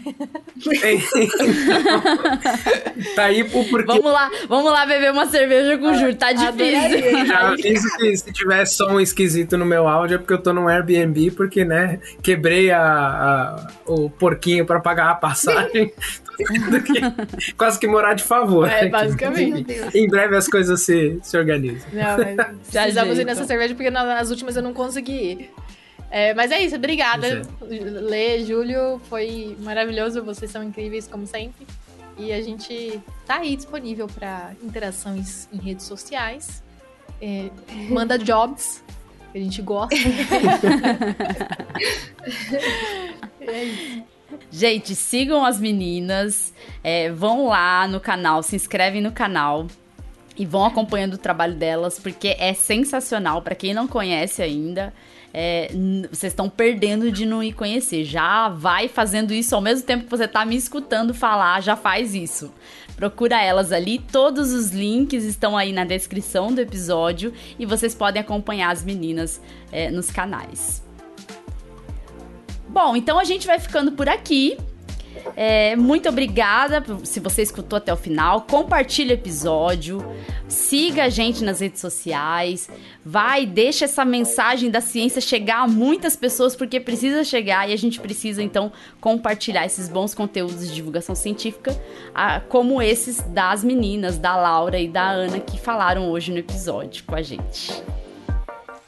S3: Tá aí o porquê.
S2: Vamos lá, vamos lá beber uma cerveja com o Júlio, tá difícil.
S3: Já aviso que se tiver som esquisito no meu áudio é porque eu tô num Airbnb, porque, né, quebrei a, a- o porquinho pra pagar a passagem. Quase que morar de favor.
S4: É,
S3: aqui.
S4: basicamente.
S3: Em breve as coisas se, se organizam.
S4: Não, mas precisamos ir nessa cerveja porque na- nas últimas eu não consegui ir. É, mas é isso, obrigada. Lê, Júlio, foi maravilhoso, vocês são incríveis como sempre. E a gente tá aí disponível para interações em redes sociais. É, manda jobs, que a gente gosta. é isso.
S2: Gente, sigam as meninas, é, vão lá no canal, se inscrevem no canal e vão acompanhando o trabalho delas, porque é sensacional. Pra quem não conhece ainda, é, vocês estão perdendo de não ir conhecer. Já vai fazendo isso ao mesmo tempo que você tá me escutando falar, já faz isso. Procura elas ali, todos os links estão aí na descrição do episódio e vocês podem acompanhar as meninas é, nos canais. Bom, então a gente vai ficando por aqui. É, muito obrigada se você escutou até o final. Compartilhe o episódio. Siga a gente nas redes sociais. Vai, deixa essa mensagem da ciência chegar a muitas pessoas, porque precisa chegar e a gente precisa então compartilhar esses bons conteúdos de divulgação científica, ah, como esses das meninas, da Laura e da Ana, que falaram hoje no episódio com a gente.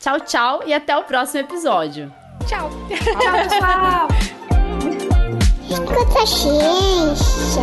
S2: Tchau, tchau e até o próximo episódio.
S4: Tchau!
S5: Tchau, pessoal!
S1: Escuta a ciência.